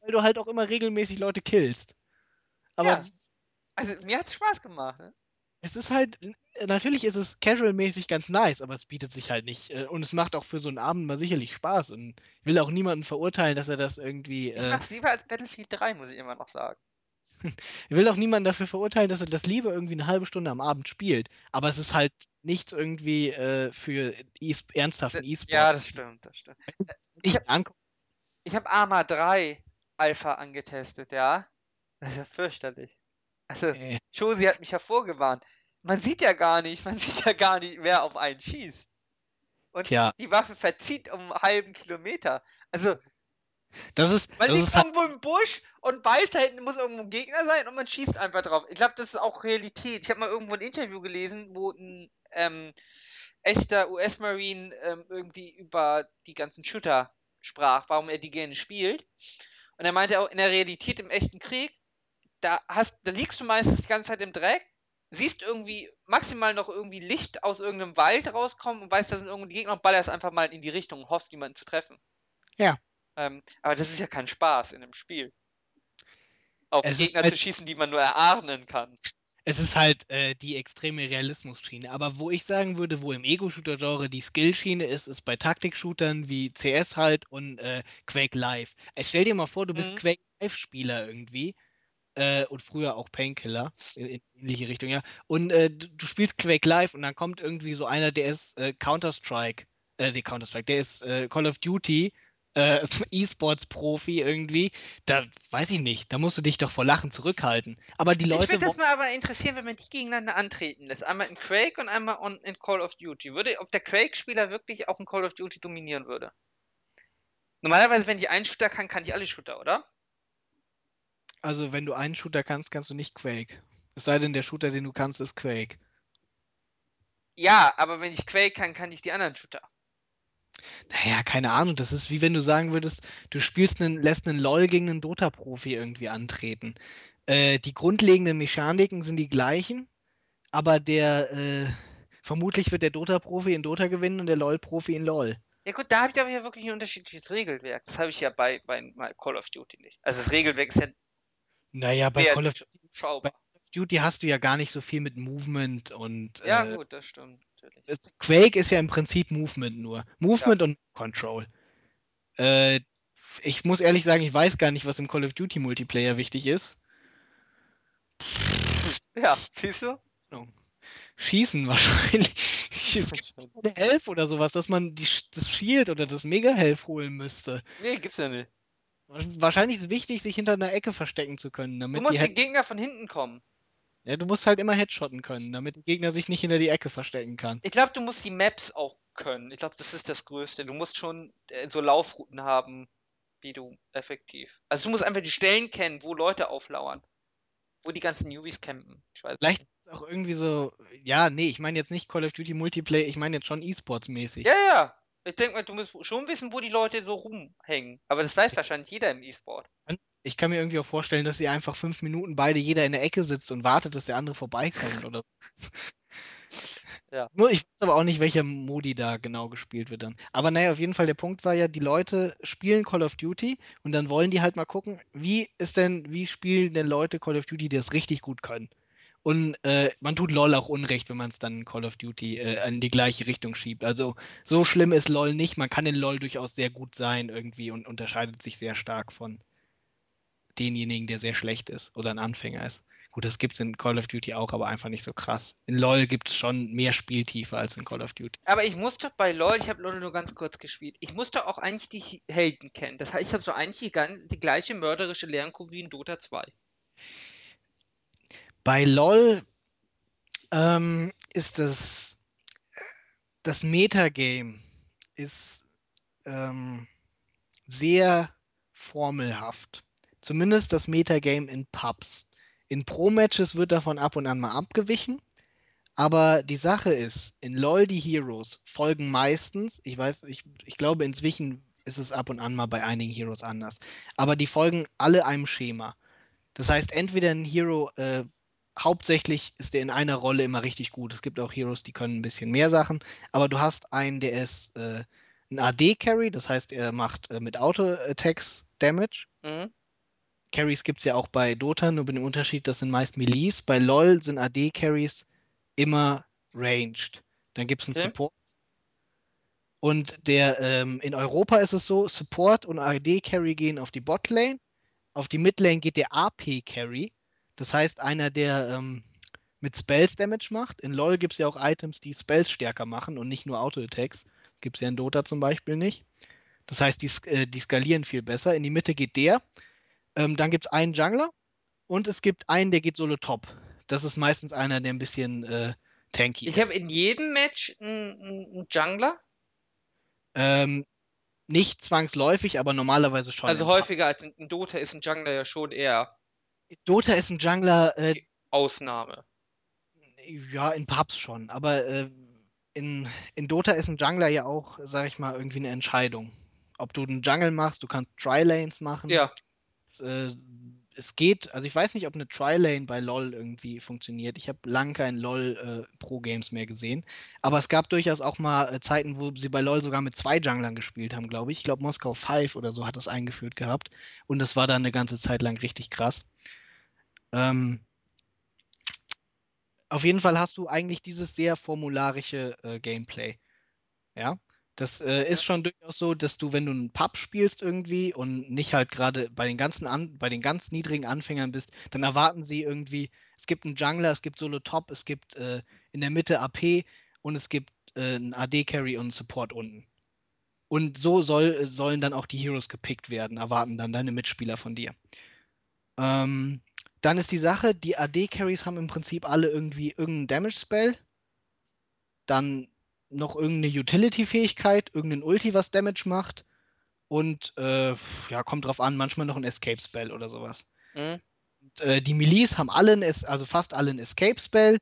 weil du halt auch immer regelmäßig Leute killst. Aber Ja. Also mir hat es Spaß gemacht. Ne? Es ist halt, natürlich ist es casual-mäßig ganz nice, aber es bietet sich halt nicht. äh, Und es macht auch für so einen Abend mal sicherlich Spaß. Und ich will auch niemanden verurteilen, dass er das irgendwie. Ich Äh, lieber als Battlefield 3, muss ich immer noch sagen. ich will auch niemanden dafür verurteilen, dass er das lieber irgendwie eine halbe Stunde am Abend spielt. Aber es ist halt nichts irgendwie äh, für e ernsthaften E-Sport. Ja, das stimmt, das stimmt. Ich nicht hab- habe Arma 3 Alpha angetestet, ja. Das ist ja fürchterlich. Also, Äh, Josi hat mich hervorgewarnt. Man sieht ja gar nicht, man sieht ja gar nicht, wer auf einen schießt. Und tja, die Waffe verzieht um einen halben Kilometer. Also, das ist, man das liegt ist halt, irgendwo im Busch und weiß, da hinten muss irgendwo ein Gegner sein und man schießt einfach drauf. Ich glaube, das ist auch Realität. Ich habe mal irgendwo ein Interview gelesen, wo ein ähm, echter US-Marine ähm, irgendwie über die ganzen Shooter sprach, warum er die gerne spielt. Und er meinte auch, in der Realität im echten Krieg, da, hast, da liegst du meistens die ganze Zeit im Dreck, siehst irgendwie maximal noch irgendwie Licht aus irgendeinem Wald rauskommen und weißt, da sind irgendwie Gegner und ballerst einfach mal in die Richtung und hoffst, jemanden zu treffen. Ja. Ähm, aber das ist ja kein Spaß in einem Spiel. Auf Es Gegner halt- zu schießen, die man nur erahnen kann. es ist halt äh, die extreme Realismus-Schiene. Aber wo ich sagen würde, wo im Ego-Shooter-Genre die Skill-Schiene ist, ist bei Taktik-Shootern wie CS halt und äh, Quake Live. Äh, stell dir mal vor, du bist Mhm. Quake Live-Spieler irgendwie. Äh, und früher auch Painkiller in, in ähnliche Richtung, ja. Und äh, du, du spielst Quake Live und dann kommt irgendwie so einer, der ist äh, Counter-Strike, äh, die Counter-Strike, der ist äh, Call of Duty, äh, E-Sports-Profi irgendwie. Da weiß ich nicht, da musst du dich doch vor Lachen zurückhalten. Aber die Leute würde das mal aber interessieren, wenn man die gegeneinander antreten lässt. Einmal in Quake und einmal on, in Call of Duty. Würde, ob der Quake-Spieler wirklich auch in Call of Duty dominieren würde. Normalerweise, wenn ich einen Shooter kann, kann ich alle Shooter, oder? Also, wenn du einen Shooter kannst, kannst du nicht Quake. Es sei denn, der Shooter, den du kannst, ist Quake. Ja, aber wenn ich Quake kann, kann ich die anderen Shooter. Naja, keine Ahnung. Das ist wie wenn du sagen würdest, du spielst einen, lässt einen LOL gegen einen Dota-Profi irgendwie antreten. Äh, die grundlegenden Mechaniken sind die gleichen, aber der, äh, vermutlich wird der Dota-Profi in Dota gewinnen und der LOL-Profi in LOL. Ja gut, da habe ich aber hier wirklich ein unterschiedliches Regelwerk. Das habe ich ja bei, bei, bei Call of Duty nicht. Also das Regelwerk ist ja Naja, bei Call of, bei. Call of Duty hast du ja gar nicht so viel mit Movement und Ja äh, gut, das stimmt natürlich. es- Quake ist ja im Prinzip Movement nur. Movement und Control. Äh, ich muss ehrlich sagen, ich weiß gar nicht, was im Call of Duty Multiplayer wichtig ist. Ja, siehst du? Schießen wahrscheinlich. Es gibt eine Elf oder sowas, dass man die, das Shield oder das Mega-Health holen müsste. Nee, gibt's ja nicht. Wahrscheinlich ist es wichtig, sich hinter einer Ecke verstecken zu können, Du damit musst die den Head Gegner von hinten kommen. Ja, du musst halt immer Headshotten können, damit der Gegner sich nicht hinter die Ecke verstecken kann. Ich glaube, du musst die Maps auch können. Ich glaube, das ist das Größte. Du musst schon äh, so Laufrouten haben, wie du effektiv. Also du musst einfach die Stellen kennen, wo Leute auflauern. Wo die ganzen Newbies campen. Ich weiß. Vielleicht ist es auch irgendwie so, ja, nee, ich meine jetzt nicht Call of Duty Multiplayer, ich meine jetzt schon E-Sports-mäßig. Ja, ja. Ich denke mal, du musst schon wissen, wo die Leute so rumhängen. Aber das weiß wahrscheinlich jeder im E-Sport. Ich kann mir irgendwie auch vorstellen, dass sie einfach fünf Minuten beide jeder in der Ecke sitzt und wartet, dass der andere vorbeikommt oder. Ja. Nur ich weiß aber auch nicht, welcher Modi da genau gespielt wird dann. Aber naja, auf jeden Fall, der Punkt war ja, die Leute spielen Call of Duty und dann wollen die halt mal gucken, wie ist denn, wie spielen denn Leute Call of Duty, die das richtig gut können. Und äh, man tut LOL auch Unrecht, wenn man es dann in Call of Duty äh, in die gleiche Richtung schiebt. Also so schlimm ist LOL nicht. Man kann in LOL durchaus sehr gut sein irgendwie und unterscheidet sich sehr stark von denjenigen, der sehr schlecht ist oder ein Anfänger ist. Gut, das gibt es in Call of Duty auch, aber einfach nicht so krass. In LOL gibt es schon mehr Spieltiefe als in Call of Duty. Aber ich musste bei LoL, ich habe LoL nur ganz kurz gespielt, ich musste auch eigentlich die Helden kennen. Das heißt, ich habe so eigentlich die, ganz, die gleiche mörderische Lernkurve wie in Dota 2. Bei LOL ähm, ist das das Metagame ist ähm, sehr formelhaft. Zumindest das Metagame in Pubs. In Pro-Matches wird davon ab und an mal abgewichen. Aber die Sache ist, in LoL die Heroes folgen meistens, ich weiß, ich, ich glaube inzwischen ist es ab und an mal bei einigen Heroes anders, aber die folgen alle einem Schema. Das heißt, entweder ein Hero, äh, hauptsächlich ist der in einer Rolle immer richtig gut. Es gibt auch Heroes, die können ein bisschen mehr Sachen, aber du hast einen, der ist äh, ein AD-Carry, das heißt, er macht äh, mit Auto-Attacks Damage. Mhm. Carries gibt es ja auch bei Dota, nur mit dem Unterschied, das sind meist Melees. Bei LoL sind AD-Carries immer ranged. Dann gibt es einen Okay. Support. Und der ähm, in Europa ist es so, Support und AD-Carry gehen auf die Botlane. Auf die Midlane geht der AP-Carry. Das heißt, einer, der ähm, mit Spells Damage macht. In LoL gibt es ja auch Items, die Spells stärker machen und nicht nur Auto-Attacks. Gibt es ja in Dota zum Beispiel nicht. Das heißt, die, äh, die skalieren viel besser. In die Mitte geht der. Ähm, dann gibt es einen Jungler und es gibt einen, der geht solo top. Das ist meistens einer, der ein bisschen äh, tanky Ich habe ist. in jedem Match einen, Jungler, Ähm, nicht zwangsläufig, aber normalerweise schon also häufiger als in, in Dota ist ein Jungler ja schon eher Dota ist ein Jungler, äh, Ausnahme. ja, in Pubs schon, aber äh, in, in Dota ist ein Jungler ja auch, sag ich mal, irgendwie eine Entscheidung. Ob du einen Jungle machst, du kannst Tri-Lanes machen. Ja, Es, äh, es geht, also ich weiß nicht, ob eine Tri-Lane bei LoL irgendwie funktioniert. Ich habe lange kein LoL äh, mehr gesehen. Aber es gab durchaus auch mal äh, Zeiten, wo sie bei LoL sogar mit zwei Junglern gespielt haben, glaube ich. Ich glaube, Moskau 5 oder so hat das eingeführt gehabt. Und das war dann eine ganze Zeit lang richtig krass. Ähm, auf jeden Fall hast du eigentlich dieses sehr formularische äh, Gameplay. Ja. Das äh, ist schon durchaus so, dass du, wenn du einen Pub spielst irgendwie und nicht halt gerade bei den ganzen an, bei den ganz niedrigen Anfängern bist, dann erwarten sie irgendwie, es gibt einen Jungler, es gibt Solo Top, es gibt äh, in der Mitte AP und es gibt äh, einen AD-Carry und einen Support unten. Und so soll, sollen dann auch die Heroes gepickt werden, erwarten dann deine Mitspieler von dir. Ähm, dann ist die Sache, die AD-Carries haben im Prinzip alle irgendwie irgendeinen Damage-Spell, dann noch irgendeine Utility-Fähigkeit, irgendein Ulti, was Damage macht und äh, ja, kommt drauf an, manchmal noch ein Escape-Spell oder sowas. Mhm. Und, äh, die Melees haben alle, Es- also fast alle ein Escape-Spell,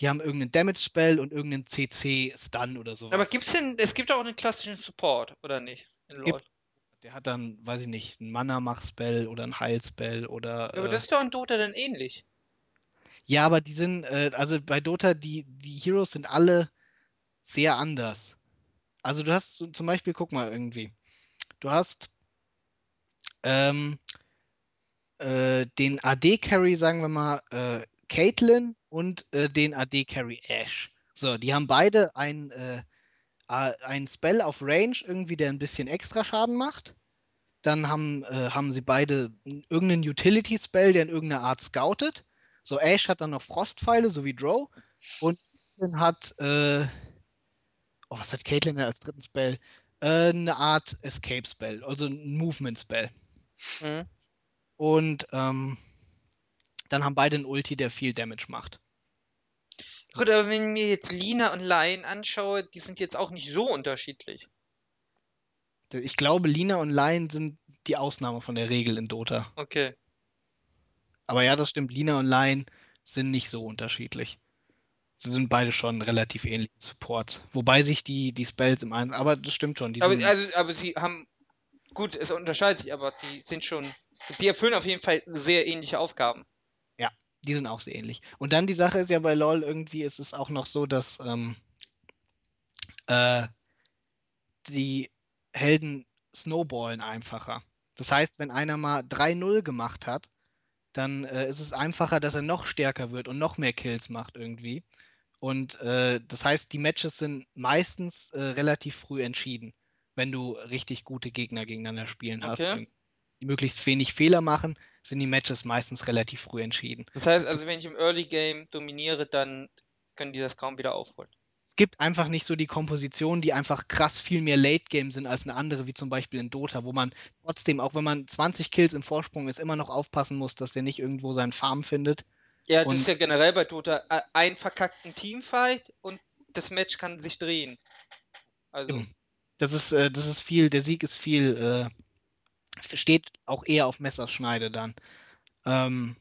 die haben irgendeinen Damage-Spell und irgendeinen CC-Stun oder Aber sowas. gibt's denn, es gibt auch einen klassischen Support, oder nicht? Gibt, der hat dann, weiß ich nicht, einen Mana-Mach-Spell oder einen Heil-Spell Ja, aber oder äh, das ist doch in Dota dann ähnlich. ja, aber die sind, äh, also bei Dota, die, die Heroes sind alle sehr anders. Also du hast zum Beispiel, guck mal irgendwie, du hast ähm, äh, den AD-Carry, sagen wir mal, äh, Caitlyn und äh, den AD-Carry Ashe. So, die haben beide ein, äh, ein Spell auf Range irgendwie, der ein bisschen extra Schaden macht. Dann haben, äh, haben sie beide irgendeinen Utility-Spell, der in irgendeiner Art scoutet. So, Ashe hat dann noch Frostpfeile, so wie Drow. Und hat, äh, oh, was hat Caitlyn denn als dritten Spell? Äh, eine Art Escape-Spell, also ein Movement-Spell. Mhm. Und ähm, dann haben beide einen Ulti, der viel Damage macht. Gut, aber wenn ich mir jetzt Lina und Lion anschaue, die sind jetzt auch nicht so unterschiedlich. Ich glaube, Lina und Lion sind die Ausnahme von der Regel in Dota. Okay. Aber ja, das stimmt. Lina und Lion sind nicht so unterschiedlich. Sind beide schon relativ ähnliche Supports. Wobei sich die, die Spells im einen. Aber das stimmt schon. Die Aber, sind. also, aber sie haben, gut, es unterscheidet sich, aber die sind schon, die erfüllen auf jeden Fall sehr ähnliche Aufgaben. Ja, die sind auch sehr ähnlich. Und dann die Sache ist ja bei LoL irgendwie, ist es auch noch so, dass ähm, äh, die Helden snowballen einfacher. Das heißt, wenn einer mal 3-0 gemacht hat, dann äh, ist es einfacher, dass er noch stärker wird und noch mehr Kills macht irgendwie. Und äh, das heißt, die Matches sind meistens äh, relativ früh entschieden, wenn du richtig gute Gegner gegeneinander spielen hast. Okay. Irgendwie. Die möglichst wenig Fehler machen, sind die Matches meistens relativ früh entschieden. Das heißt also, wenn ich im Early Game dominiere, dann können die das kaum wieder aufholen. es gibt einfach nicht so die Kompositionen, die einfach krass viel mehr Late Game sind als eine andere, wie zum Beispiel in Dota, wo man trotzdem, auch wenn man 20 Kills im Vorsprung ist, immer noch aufpassen muss, dass der nicht irgendwo seinen Farm findet. Ja, das ist ja generell bei Dota äh, ein verkackten Teamfight und das Match kann sich drehen. Also, das ist, äh, das ist viel, der Sieg ist viel, äh, steht auch eher auf Messerschneide dann. Ähm,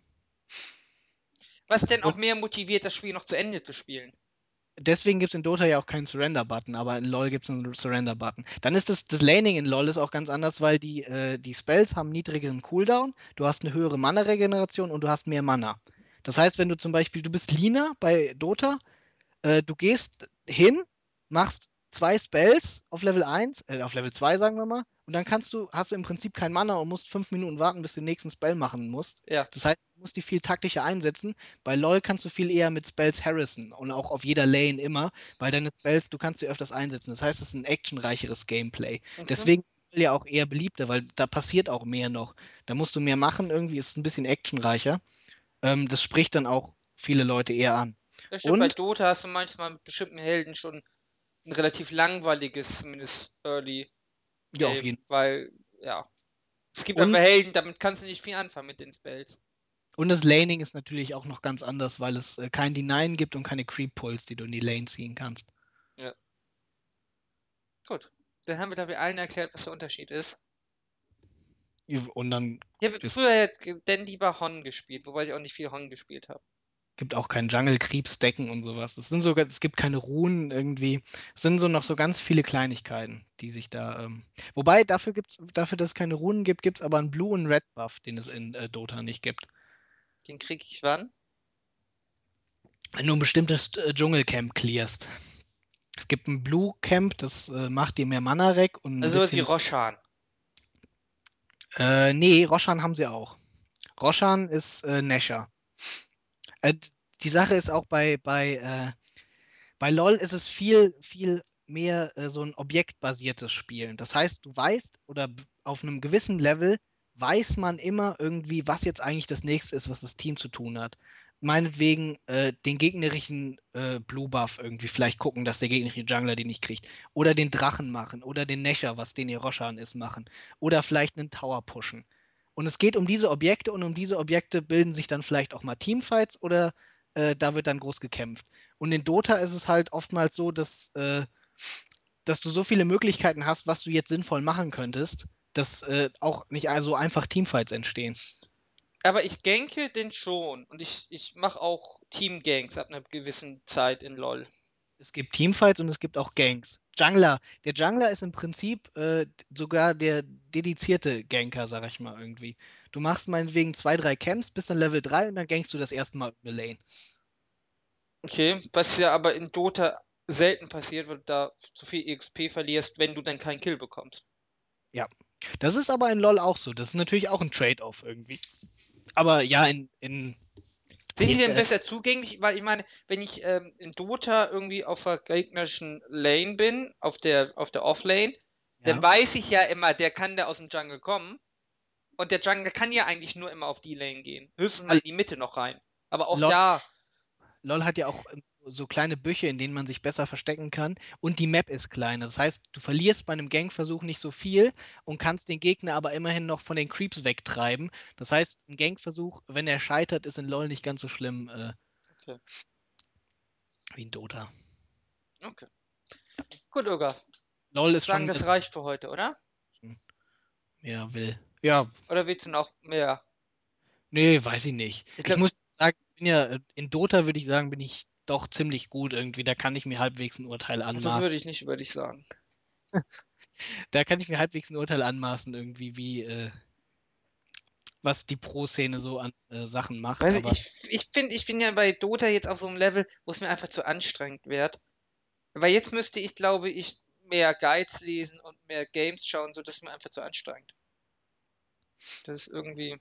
was denn auch mehr motiviert, das Spiel noch zu Ende zu spielen? deswegen gibt es in Dota ja auch keinen Surrender-Button, aber in LoL gibt es einen Surrender-Button. Dann ist das, das Laning in LoL ist auch ganz anders, weil die, äh, die Spells haben niedrigeren Cooldown, du hast eine höhere Mana-Regeneration und du hast mehr Mana. Das heißt, wenn du zum Beispiel, du bist Lina bei Dota, äh, du gehst hin, machst zwei Spells auf Level 1, äh, auf Level 2 sagen wir mal, und dann kannst du, hast du im Prinzip kein Mana und musst fünf Minuten warten, bis du den nächsten Spell machen musst. Ja. Das heißt, du musst die viel taktischer einsetzen. Bei LoL kannst du viel eher mit Spells harrissen und auch auf jeder Lane immer, weil deine Spells, du kannst sie öfters einsetzen. Das heißt, es ist ein actionreicheres Gameplay. Okay. Deswegen ist ja auch eher beliebter, weil da passiert auch mehr noch. Da musst du mehr machen, irgendwie ist es ein bisschen actionreicher. Ähm, das spricht dann auch viele Leute eher an. Das stimmt, bei Und Dota hast du manchmal mit bestimmten Helden schon ein relativ langweiliges, zumindest Early. Ja, auf jeden weil, ja. Es gibt aber Helden, damit kannst du nicht viel anfangen mit den Spells. Und das Laning ist natürlich auch noch ganz anders, weil es äh, kein Deny gibt und keine Creep Pulls, die du in die Lane ziehen kannst. Gut. Dann haben wir, glaube ich, allen erklärt, was der Unterschied ist. Und dann Ich habe früher denn lieber Hon gespielt, wobei ich auch nicht viel Hon gespielt habe. gibt auch kein Jungle Creeps Decken und sowas. Es sind sogar, es gibt keine Runen irgendwie. Es sind so noch so ganz viele Kleinigkeiten, die sich da. Ähm, wobei dafür gibt's, dafür, dass es keine Runen gibt, gibt es aber einen Blue und Red Buff, den es in äh, Dota nicht gibt. Den kriege ich wann? Wenn du ein bestimmtes äh, Dschungelcamp clearst. Es gibt ein Blue Camp, das äh, macht dir mehr Mana-Rec und ein Also sowas wie bisschen. Roshan. Äh, nee, Roshan haben sie auch. Roshan ist äh, Nesher. Äh, die Sache ist auch bei, bei, äh, bei LOL ist es viel, viel mehr äh, so ein objektbasiertes Spielen. Das heißt, du weißt oder auf einem gewissen Level weiß man immer irgendwie, was jetzt eigentlich das nächste ist, was das Team zu tun hat. Meinetwegen äh, den gegnerischen äh, Blue Buff irgendwie vielleicht gucken, dass der gegnerische Jungler den nicht kriegt. Oder den Drachen machen. Oder den Nesher, was den ihr Roshan ist, machen. Oder vielleicht einen Tower pushen. Und es geht um diese Objekte und um diese Objekte bilden sich dann vielleicht auch mal Teamfights oder äh, da wird dann groß gekämpft. Und in Dota ist es halt oftmals so, dass, äh, dass du so viele Möglichkeiten hast, was du jetzt sinnvoll machen könntest, dass äh, auch nicht so einfach Teamfights entstehen. Aber ich ganke den schon. Und ich, ich mache auch Team-Ganks ab einer gewissen Zeit in LOL. Es gibt Teamfights und es gibt auch Ganks. Jungler. Der Jungler ist im Prinzip äh, sogar der dedizierte Ganker, sag ich mal irgendwie. Du machst meinetwegen zwei, drei Camps, bist dann Level 3 und dann gankst du das erste Mal eine Lane. Okay, was ja aber in Dota selten passiert, weil du da zu viel XP verlierst, wenn du dann keinen Kill bekommst. Das ist aber in LoL auch so. Das ist natürlich auch ein Trade-off irgendwie. Aber ja, in, in Sind die denn besser zugänglich? Weil ich meine, wenn ich ähm, in Dota irgendwie auf der gegnerischen Lane bin, auf der, auf der Off-Lane, dann ja, weiß ich ja immer, der kann da aus dem Jungle kommen. Und der Jungle kann ja eigentlich nur immer auf die Lane gehen. Höchstens mal in die Mitte noch rein. Aber auch Lol. da, LoL hat ja auch äh, so kleine Büche, in denen man sich besser verstecken kann. Und die Map ist kleiner. Das heißt, du verlierst bei einem Gankversuch nicht so viel und kannst den Gegner aber immerhin noch von den Creeps wegtreiben. Das heißt, ein Gankversuch, wenn er scheitert, ist in LoL nicht ganz so schlimm äh, Okay. wie in Dota. okay. Gut, Uga. LoL ist Sagen, schon das reicht für heute, oder? mehr will. Ja, Oder willst du noch mehr? nee, weiß ich nicht. Ich Ich, glaub- muss sagen, ich bin ja, äh, in Dota würde ich sagen, bin ich doch ziemlich gut irgendwie. Da kann ich mir halbwegs ein Urteil Das anmaßen. würde ich nicht über dich sagen. da kann ich mir halbwegs ein Urteil anmaßen, irgendwie, wie, äh, was die Pro-Szene so an äh, Sachen macht. Weil aber ich, ich finde, ich bin ja bei Dota jetzt auf so einem Level, wo es mir einfach zu anstrengend wird. Weil jetzt müsste ich, glaube ich, mehr Guides lesen und mehr Games schauen, so dass es mir einfach zu anstrengend. Das ist irgendwie.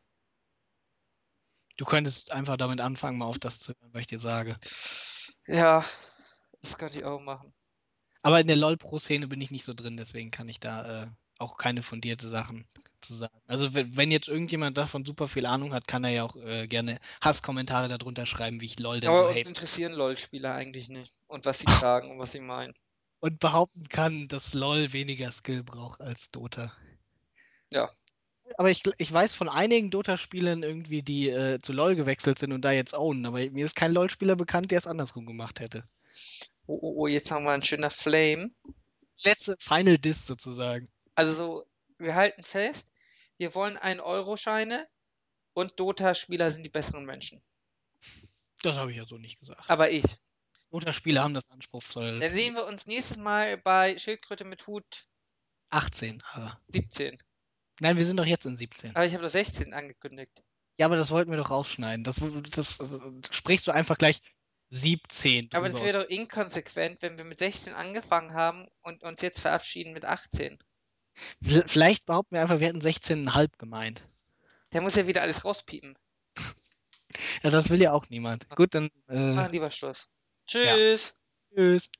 Du könntest einfach damit anfangen, mal auf das zu hören, was ich dir sage. Ja, das könnte ich auch machen. Aber in der LOL-Pro-Szene bin ich nicht so drin, deswegen kann ich da äh, auch keine fundierte Sachen zu sagen. Also wenn, jetzt irgendjemand davon super viel Ahnung hat, kann er ja auch äh, gerne Hasskommentare darunter schreiben, wie ich LOL denn Aber so hate. interessieren LOL-Spieler eigentlich nicht. Und was sie sagen und was sie meinen. Und behaupten kann, dass LOL weniger Skill braucht als Dota. Ja. Aber ich, ich weiß von einigen Dota-Spielern irgendwie, die äh, zu LOL gewechselt sind und da jetzt ownen. Aber mir ist kein LOL-Spieler bekannt, der es andersrum gemacht hätte. Oh, oh, oh, jetzt haben wir ein schöner Flame. Letzte Final Diss sozusagen. Also so, wir halten fest, wir wollen 1-Euro-Scheine und Dota-Spieler sind die besseren Menschen. Das habe ich ja so nicht gesagt. Aber ich. Dota-Spieler haben das anspruchsvoll. Dann sehen wir uns nächstes Mal bei Schildkröte mit Hut 18, aber. 17. Nein, wir sind doch jetzt in 17. Aber ich habe doch 16 angekündigt. Ja, aber das wollten wir doch rausschneiden. Das, das, das sprichst du einfach gleich 17 Aber das drüber. wäre doch inkonsequent, wenn wir mit 16 angefangen haben und uns jetzt verabschieden mit 18. V- Vielleicht behaupten wir einfach, wir hätten 16,5 gemeint. Der muss ja wieder alles rauspiepen. Ja, das will ja auch niemand. Gut, dann äh, Machen lieber Schluss. Tschüss. tschüss.